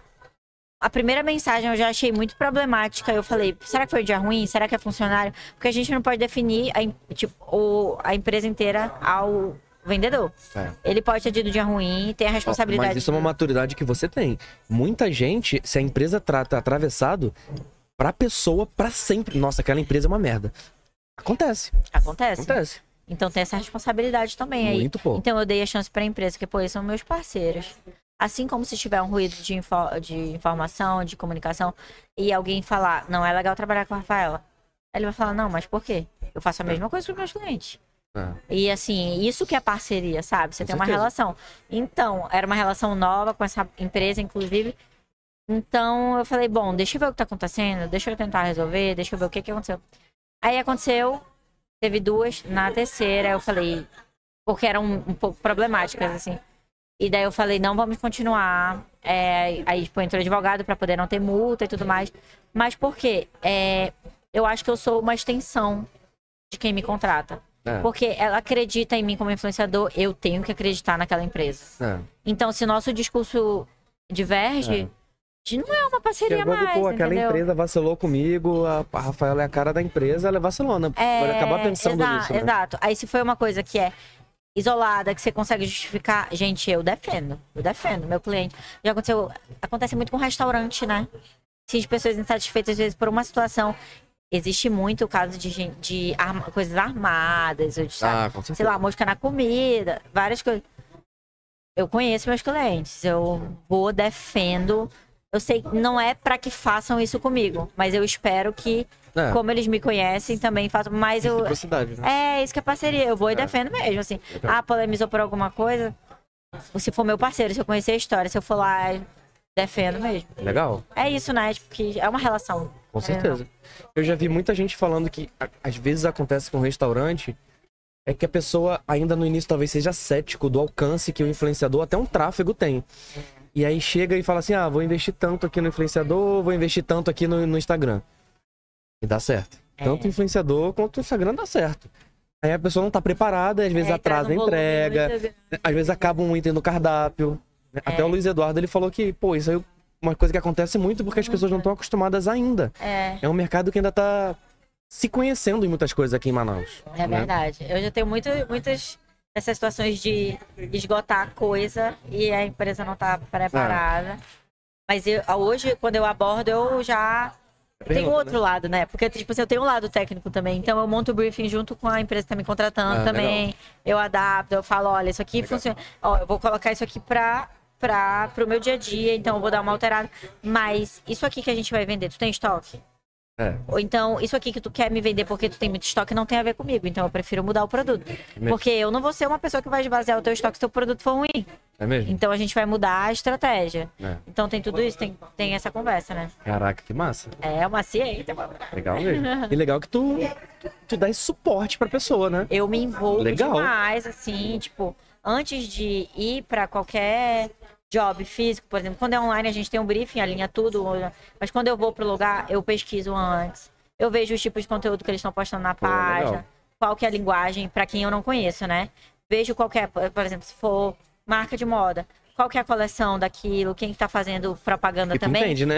A primeira mensagem eu já achei muito problemática. Eu falei, será que foi dia ruim? Será que é funcionário? Porque a gente não pode definir a, tipo, o- a empresa inteira ao vendedor. É. Ele pode ter tido dia ruim, tem a responsabilidade. Mas isso é uma maturidade que você tem. Muita gente, se a empresa trata atravessado, pra pessoa, pra sempre. Nossa, aquela empresa é uma merda. Acontece, Acontece. acontece. Então tem essa responsabilidade também aí. Muito pouco. Então eu dei a chance pra empresa, que pô, eles são meus parceiros. Assim como se tiver um ruído de, info- de informação, de comunicação, e alguém falar, não é legal trabalhar com a Rafaela. Aí ele vai falar, não, mas por quê? Eu faço a mesma coisa com os meus clientes. É. E assim, isso que é parceria, sabe? Você Com tem uma certeza. relação. Então, era uma relação nova com essa empresa, inclusive. Então, eu falei, bom, deixa eu ver o que tá acontecendo, deixa eu tentar resolver, deixa eu ver o que que aconteceu. Aí aconteceu, teve duas, na terceira eu falei, porque eram um pouco problemáticas, assim. E daí eu falei, não vamos continuar. É, aí, tipo, entrou advogado pra poder não ter multa e tudo mais. Mas por quê? É, eu acho que eu sou uma extensão de quem me contrata. É, Porque ela acredita em mim como influenciador, eu tenho que acreditar naquela empresa. é. Então, se nosso discurso diverge, de- não é uma parceria agora, mais, pô, aquela entendeu? empresa vacilou comigo, a, a Rafaela é a cara da empresa, ela é vacilona. É, Vai acabar pensando exa- nisso, né? Exato. Aí se foi uma coisa que é isolada, que você consegue justificar, gente, eu defendo. Eu defendo meu cliente. Já aconteceu, acontece muito com restaurante, né? Se as pessoas insatisfeitas às vezes por uma situação, existe muito o caso de gente de arma- coisas armadas, ou de, sabe, Ah, certeza. sei lá, mosca na comida, várias coisas. Eu conheço meus clientes, eu vou, defendo. Eu sei que não é pra que façam isso comigo, mas eu espero que, É, como eles me conhecem, também façam. Mas eu. reciprocidade, né? É, isso que é parceria. Eu vou e É. defendo mesmo, assim. Ah, polemizou por alguma coisa. Se for meu parceiro, se eu conhecer a história, se eu for lá, defendo mesmo. Legal, É isso, né? Tipo, que é uma relação. com É, certeza. Eu já vi muita gente falando que às vezes acontece com restaurante é que a pessoa ainda no início talvez seja cético do alcance que o influenciador, até um tráfego tem. E aí chega e fala assim: ah, vou investir tanto aqui no influenciador, vou investir tanto aqui no, no Instagram. E dá certo. É. Tanto o influenciador quanto o Instagram dá certo. Aí a pessoa não tá preparada, às vezes É, atrasa a um volume entrega, às vezes acaba um item no cardápio. Né? Até É. o Luiz Eduardo ele falou que, pô, isso aí é uma coisa que acontece muito porque as pessoas não estão acostumadas ainda. É, É um mercado que ainda tá se conhecendo em muitas coisas aqui em Manaus. é né? verdade. Eu já tenho muito, muitas dessas situações de esgotar a coisa e a empresa não tá preparada. Mas eu, hoje, quando eu abordo, eu já Tem Pergunta, outro né? lado, né? Porque, tipo assim, eu tenho um lado técnico também. Então, eu monto o briefing junto com a empresa que tá me contratando Ah, também. Eu adapto, eu falo, olha, isso aqui Legal. funciona. Ó, eu vou colocar isso aqui pra, pra, pro meu dia a dia, então eu vou dar uma alterada. Mas isso aqui que a gente vai vender, tu tem estoque? É, Ou então, isso aqui que tu quer me vender porque tu tem muito estoque não tem a ver comigo. Então, eu prefiro mudar o produto. mesmo. Porque eu não vou ser uma pessoa que vai esvaziar o teu estoque se teu produto for ruim. é mesmo? Então, a gente vai mudar a estratégia. É. Então, tem tudo isso, tem, tem essa conversa, né? Caraca, que massa. É uma ciência. Legal mesmo. E legal que tu, tu, dá esse suporte pra pessoa, né? eu me envolvo Legal. demais, assim, tipo, antes de ir pra qualquer job físico, por exemplo, quando é online a gente tem um briefing, alinha tudo, mas quando eu vou pro lugar, eu pesquiso antes. Eu vejo os tipos de conteúdo que eles estão postando na Pô, página, legal. qual que é a linguagem pra quem eu não conheço, né? Vejo qual que é, por exemplo, se for marca de moda, qual que é a coleção daquilo, quem que tá fazendo propaganda E também. entende, né?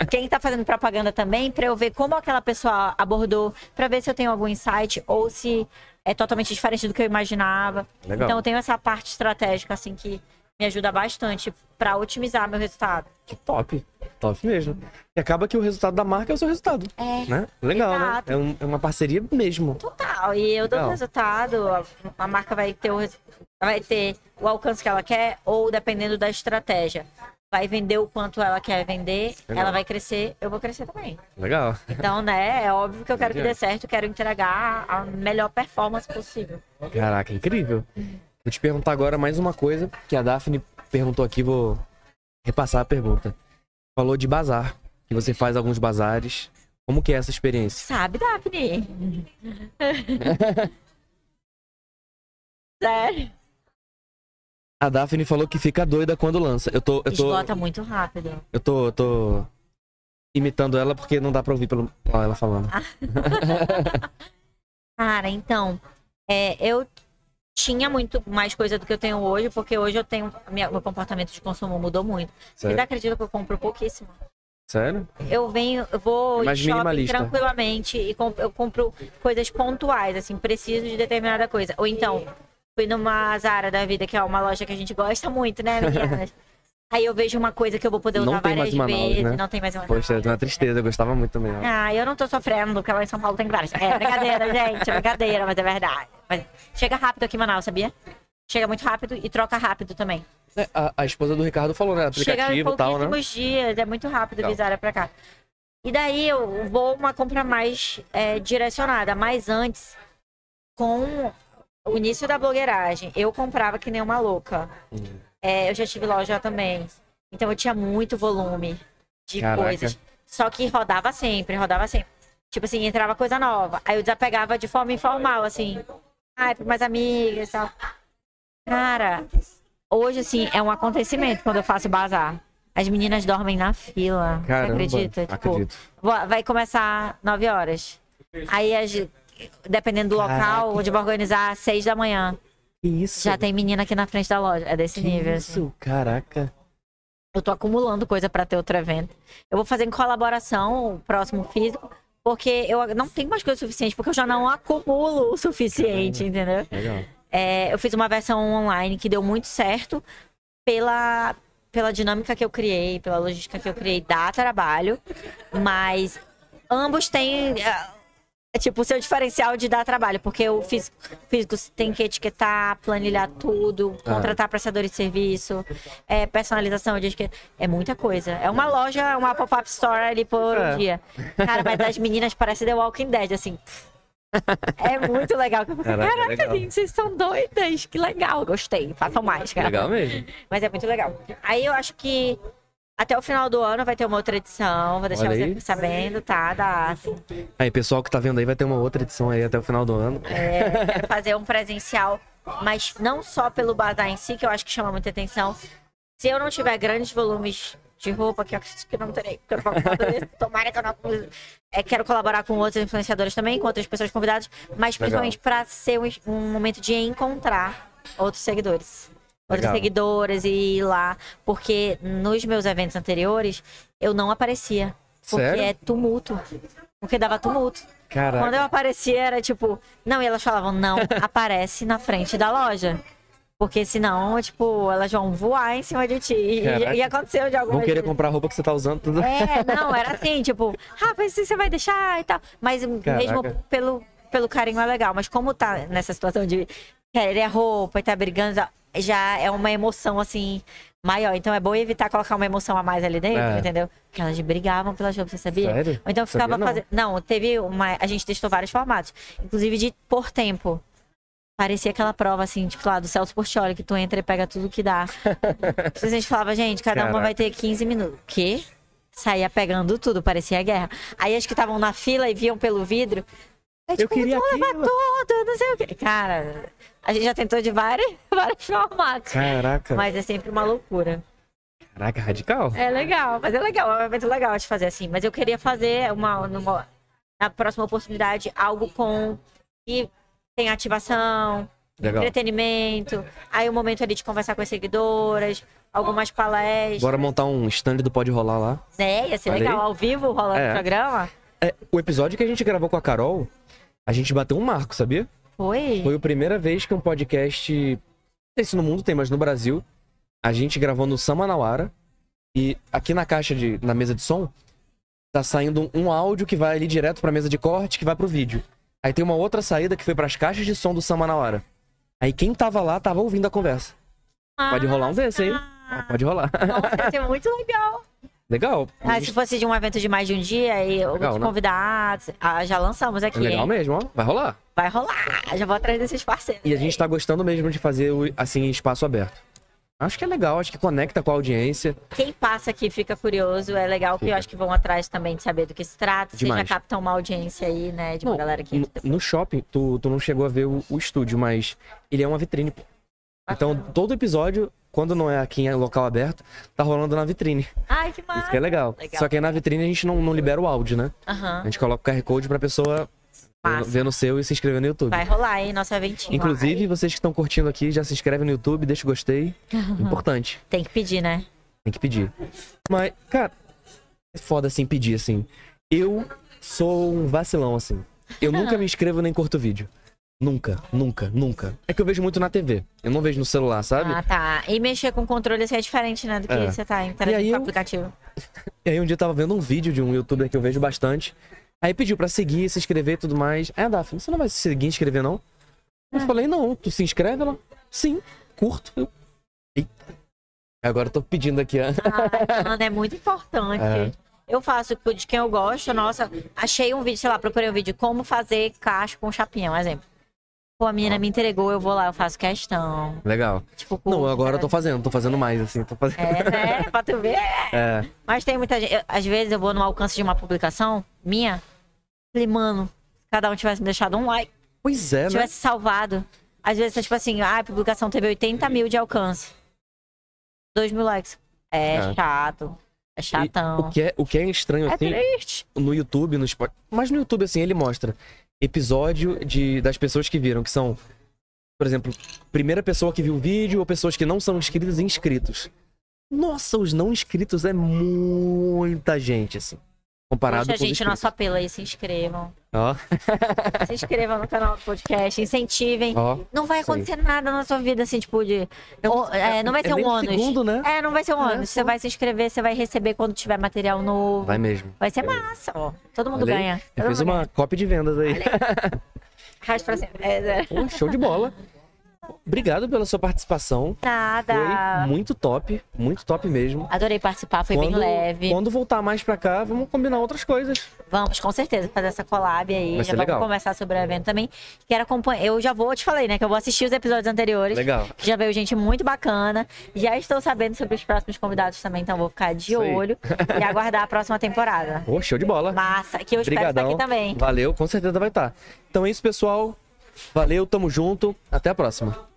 É, quem tá fazendo propaganda também, pra eu ver como aquela pessoa abordou, pra ver se eu tenho algum insight ou se é totalmente diferente do que eu imaginava. Legal. Então eu tenho essa parte estratégica assim que me ajuda bastante pra otimizar meu resultado. Que top. Top mesmo. E acaba que o resultado da marca é o seu resultado. É. Né? Legal, Exato. né? É, um- é uma parceria mesmo. Total. E eu dou o resultado, a, a marca vai ter, o, vai ter o alcance que ela quer, ou dependendo da estratégia. Vai vender o quanto ela quer vender, Legal. ela vai crescer, eu vou crescer também. Legal. Então, né, é óbvio que eu quero que dê certo, quero entregar a melhor performance possível. Caraca, incrível. Vou te perguntar agora mais uma coisa que a Daphne perguntou aqui, vou repassar a pergunta. Falou de bazar, que você faz alguns bazares. Como que é essa experiência? Sabe, Daphne? Sério? A Daphne falou que fica doida quando lança. Eu tô, eu tô, Esgota muito rápido. eu tô, eu tô imitando ela porque não dá pra ouvir pelo, ela falando. Cara, então, é, eu tinha muito mais coisa do que eu tenho hoje, porque hoje eu tenho. Minha, meu comportamento de consumo mudou muito. Sério? Vocês acreditam que eu compro pouquíssimo? Sério? Eu venho, eu vou Mais shopping tranquilamente e comp- eu compro coisas pontuais, assim, preciso de determinada coisa. Ou então, fui numa Zara da vida, que é uma loja que a gente gosta muito, né, meninas? Aí eu vejo uma coisa que eu vou poder Não usar mais várias em Manaus, vezes, né? não tem mais Manaus. Poxa, é uma tristeza, eu gostava muito também. Ah, eu não tô sofrendo, porque lá em São Paulo tem várias. É brincadeira, gente, é brincadeira, mas é verdade. Mas chega rápido aqui em Manaus, sabia? Chega muito rápido e troca rápido também. É, A, a esposa do Ricardo falou, né? Aplicativo e tal, né? dias, é muito rápido Legal. visar pra cá. E daí eu vou uma compra mais é, direcionada, mas antes, com o início da blogueiragem, eu comprava que nem uma louca. Hum. É, eu já tive loja também. Então eu tinha muito volume de Caraca. coisas. Só que rodava sempre, rodava sempre. Tipo assim, entrava coisa nova. Aí eu desapegava de forma informal, assim. Ai, para mais amigas e tal. Cara, hoje, assim, é um acontecimento quando eu faço bazar. As meninas dormem na fila. Você Caramba, acredita? Tipo, acredito. Vai começar 9 horas. Aí, dependendo do local, Caraca. onde vai organizar, às 6 da manhã. Que isso? Já tem menina aqui na frente da loja. É desse que nível. isso? assim. Caraca. Eu tô acumulando coisa pra ter outro evento. Eu vou fazer em colaboração o próximo físico, porque eu não tenho mais coisa suficiente, porque eu já não acumulo o suficiente, entendeu? Legal. É, eu fiz uma versão online que deu muito certo pela, pela dinâmica que eu criei, pela logística que eu criei, dá trabalho, mas ambos têm. Ah, tipo, o seu diferencial de dar trabalho, porque o físico, físico tem que etiquetar, planilhar tudo, Ah. contratar prestadores de serviço, é, personalização de etiqueta. É muita coisa. É uma loja, uma pop-up store ali por É. um dia. Cara, mas as meninas parecem The Walking Dead, assim. É muito legal. Caraca, Caraca, legal. gente, vocês são doidas. Que legal. Gostei. Façam mais, cara. Legal mesmo. Mas é muito legal. Aí eu acho que até o final do ano vai ter uma outra edição. Vou deixar Olha você aí. sabendo, tá? Da Aí, pessoal que tá vendo aí, vai ter uma outra edição aí até o final do ano. É, quero fazer um presencial, mas não só pelo bazar em si, que eu acho que chama muita atenção. Se eu não tiver grandes volumes de roupa, que eu acredito que não terei, porque eu não vou tomara que eu não. É, quero colaborar com outros influenciadores também, com outras pessoas convidadas, mas principalmente para ser um, um momento de encontrar outros seguidores. Outras seguidoras e ir lá. Porque nos meus eventos anteriores, eu não aparecia. Porque Sério? é tumulto. Porque dava tumulto. Caraca. Quando eu aparecia, era tipo. Não, e elas falavam, não, aparece na frente da loja. Porque senão, tipo, elas vão voar em cima de ti. E, Caraca. e aconteceu de alguma Vão querer comprar a roupa que você tá usando tudo. É, não, era assim, tipo, rapaz, você vai deixar e tal. Mas mesmo pelo, pelo carinho é legal. Mas como tá nessa situação de querer roupa e tá brigando, já é uma emoção, assim, maior. Então é bom evitar colocar uma emoção a mais ali dentro, É. entendeu? Porque elas brigavam pelas roupas, você sabia? Sério? Ou então ficava Sabia não. fazendo. Não, teve uma. A gente testou vários formatos. Inclusive de por tempo. Parecia aquela prova, assim, tipo lá do Celso Portioli, que tu entra e pega tudo que dá. a gente falava, gente, cada uma Caraca. vai ter 15 minutos. Quê? Saía pegando tudo, parecia guerra. Aí as que estavam na fila e viam pelo vidro. É Eu tipo, queria "Vou levar aquilo." tudo, não sei o quê. Cara, a gente já tentou de vários, vários formatos. Caraca. Mas é sempre uma loucura. Caraca, radical. É legal, mas é legal, é um evento legal de fazer assim. Mas eu queria fazer uma, numa, na próxima oportunidade algo com que tem ativação, Legal. entretenimento, aí o momento ali de conversar com as seguidoras, algumas palestras, Bora montar um stand do Pode Rolar lá. né? Ia ser Olha legal, ao vivo, rolando É. o programa. É, o episódio que a gente gravou com a Carol, a gente bateu um marco, sabia? Foi? Foi a primeira vez que um podcast, não sei se no mundo tem, mas no Brasil, a gente gravou no Samanauara e aqui na caixa de, na mesa de som, tá saindo um áudio que vai ali direto pra mesa de corte, que vai pro vídeo. Aí tem uma outra saída que foi pras caixas de som do Samanauara. Aí quem tava lá tava ouvindo a conversa. Pode rolar um desse aí? Ah, pode rolar. Nossa, ia ser muito legal. Legal. Ah, se fosse de um evento de mais de um dia e outros né? convidados, ah, já lançamos aqui. É legal hein? mesmo, ó. Vai rolar. Vai rolar. Já vou atrás desses parceiros. E a gente tá gostando mesmo de fazer, assim, espaço aberto. Acho que é legal, acho que conecta com a audiência. Quem passa aqui fica curioso, é legal que eu acho que vão atrás também de saber do que se trata. Vocês já captam uma audiência aí, né? De uma Não, galera que. No, no shopping, tu, tu não chegou a ver o, o estúdio, mas ele é uma vitrine. pô. Então, todo episódio, quando não é aqui em local aberto, tá rolando na vitrine. Ai, que massa. Isso que é legal. Legal. Só que aí na vitrine a gente não, não libera o áudio, né? Aham. A gente coloca o QR Code pra pessoa Massa. Vendo o seu e se inscrever no YouTube. Vai rolar, hein, nosso eventinho. Inclusive, vocês que estão curtindo aqui, já se inscreve no YouTube, deixa o gostei. Importante. Tem que pedir, né? Tem que pedir. Mas, cara, é foda assim pedir, assim. Eu sou um vacilão, assim. Eu nunca me inscrevo nem curto vídeo. Nunca, nunca, nunca. É que eu vejo muito na TV. Eu não vejo no celular, sabe? Ah, tá. E mexer com controle assim é diferente, né? Do que É. você tá E interagindo aí com o eu- aplicativo. E aí um dia eu tava vendo um vídeo de um youtuber que eu vejo bastante. Aí pediu pra seguir, se inscrever e tudo mais. Aí a Daphne, você não vai se seguir e inscrever, não? Eu falei, não, tu se inscreve? Ela, sim, curto. Eu, eita. Agora eu tô pedindo aqui, ó. Ai, mano, é muito importante. É. Eu faço de quem eu gosto. Nossa, achei um vídeo, sei lá, procurei um vídeo como fazer cacho com chapinha, um exemplo. Pô, a menina me entregou, eu vou lá, eu faço questão. Legal. Tipo, Não, agora eu tô né? fazendo, tô fazendo mais, assim, tô fazendo. É, né? Pra tu ver. É. Mas tem muita gente. eu- às vezes eu vou no alcance de uma publicação minha. Falei, mano, se cada um tivesse me deixado um like, Pois é, né? tivesse salvado. Às vezes é tipo assim, ah, a publicação teve 80 mil de alcance. 2 mil likes. É É. chato. É E chatão. o, que é, o que é estranho, É assim, triste. no YouTube, no Spotify. Mas no YouTube, assim, ele mostra episódio de, das pessoas que viram, que são, por exemplo, primeira pessoa que viu o vídeo ou pessoas que não são inscritas e inscritos. Nossa, os não inscritos é muita gente, assim. Comparado Poxa, com gente, nosso apelo aí, se inscrevam. Ó, Se inscrevam no canal do podcast, incentivem. ó. Não vai acontecer nada na sua vida, assim, tipo, de. É ou- é, não vai é ser um nem um ônus. segundo, né? É, não vai ser um É, ônus. Você pô. vai se inscrever, você vai receber quando tiver material novo. Vai mesmo. Vai ser massa, ó. Todo mundo Olha ganha. Eu Todo fiz mundo uma cópia de vendas aí. Arrasta pra cima. É, é. Show de bola. Obrigado pela sua participação. Nada. Foi muito top, muito top mesmo. Adorei participar, foi bem quando, leve. Quando voltar mais pra cá, vamos combinar outras coisas. Vamos, com certeza, fazer essa collab aí. Vai já vamos legal. conversar sobre o evento também. Quero acompanhar. Eu já vou, eu te falei, né? Que eu vou assistir os episódios anteriores. Legal. que Já veio gente muito bacana. Já estou sabendo sobre os próximos convidados também, então vou ficar de Isso aí. olho e aguardar a próxima temporada. Pô, show de bola. Massa, que eu espero estar Obrigadão. aqui também. Valeu, com certeza vai estar. Então é isso, pessoal. Valeu, tamo junto. Até a próxima.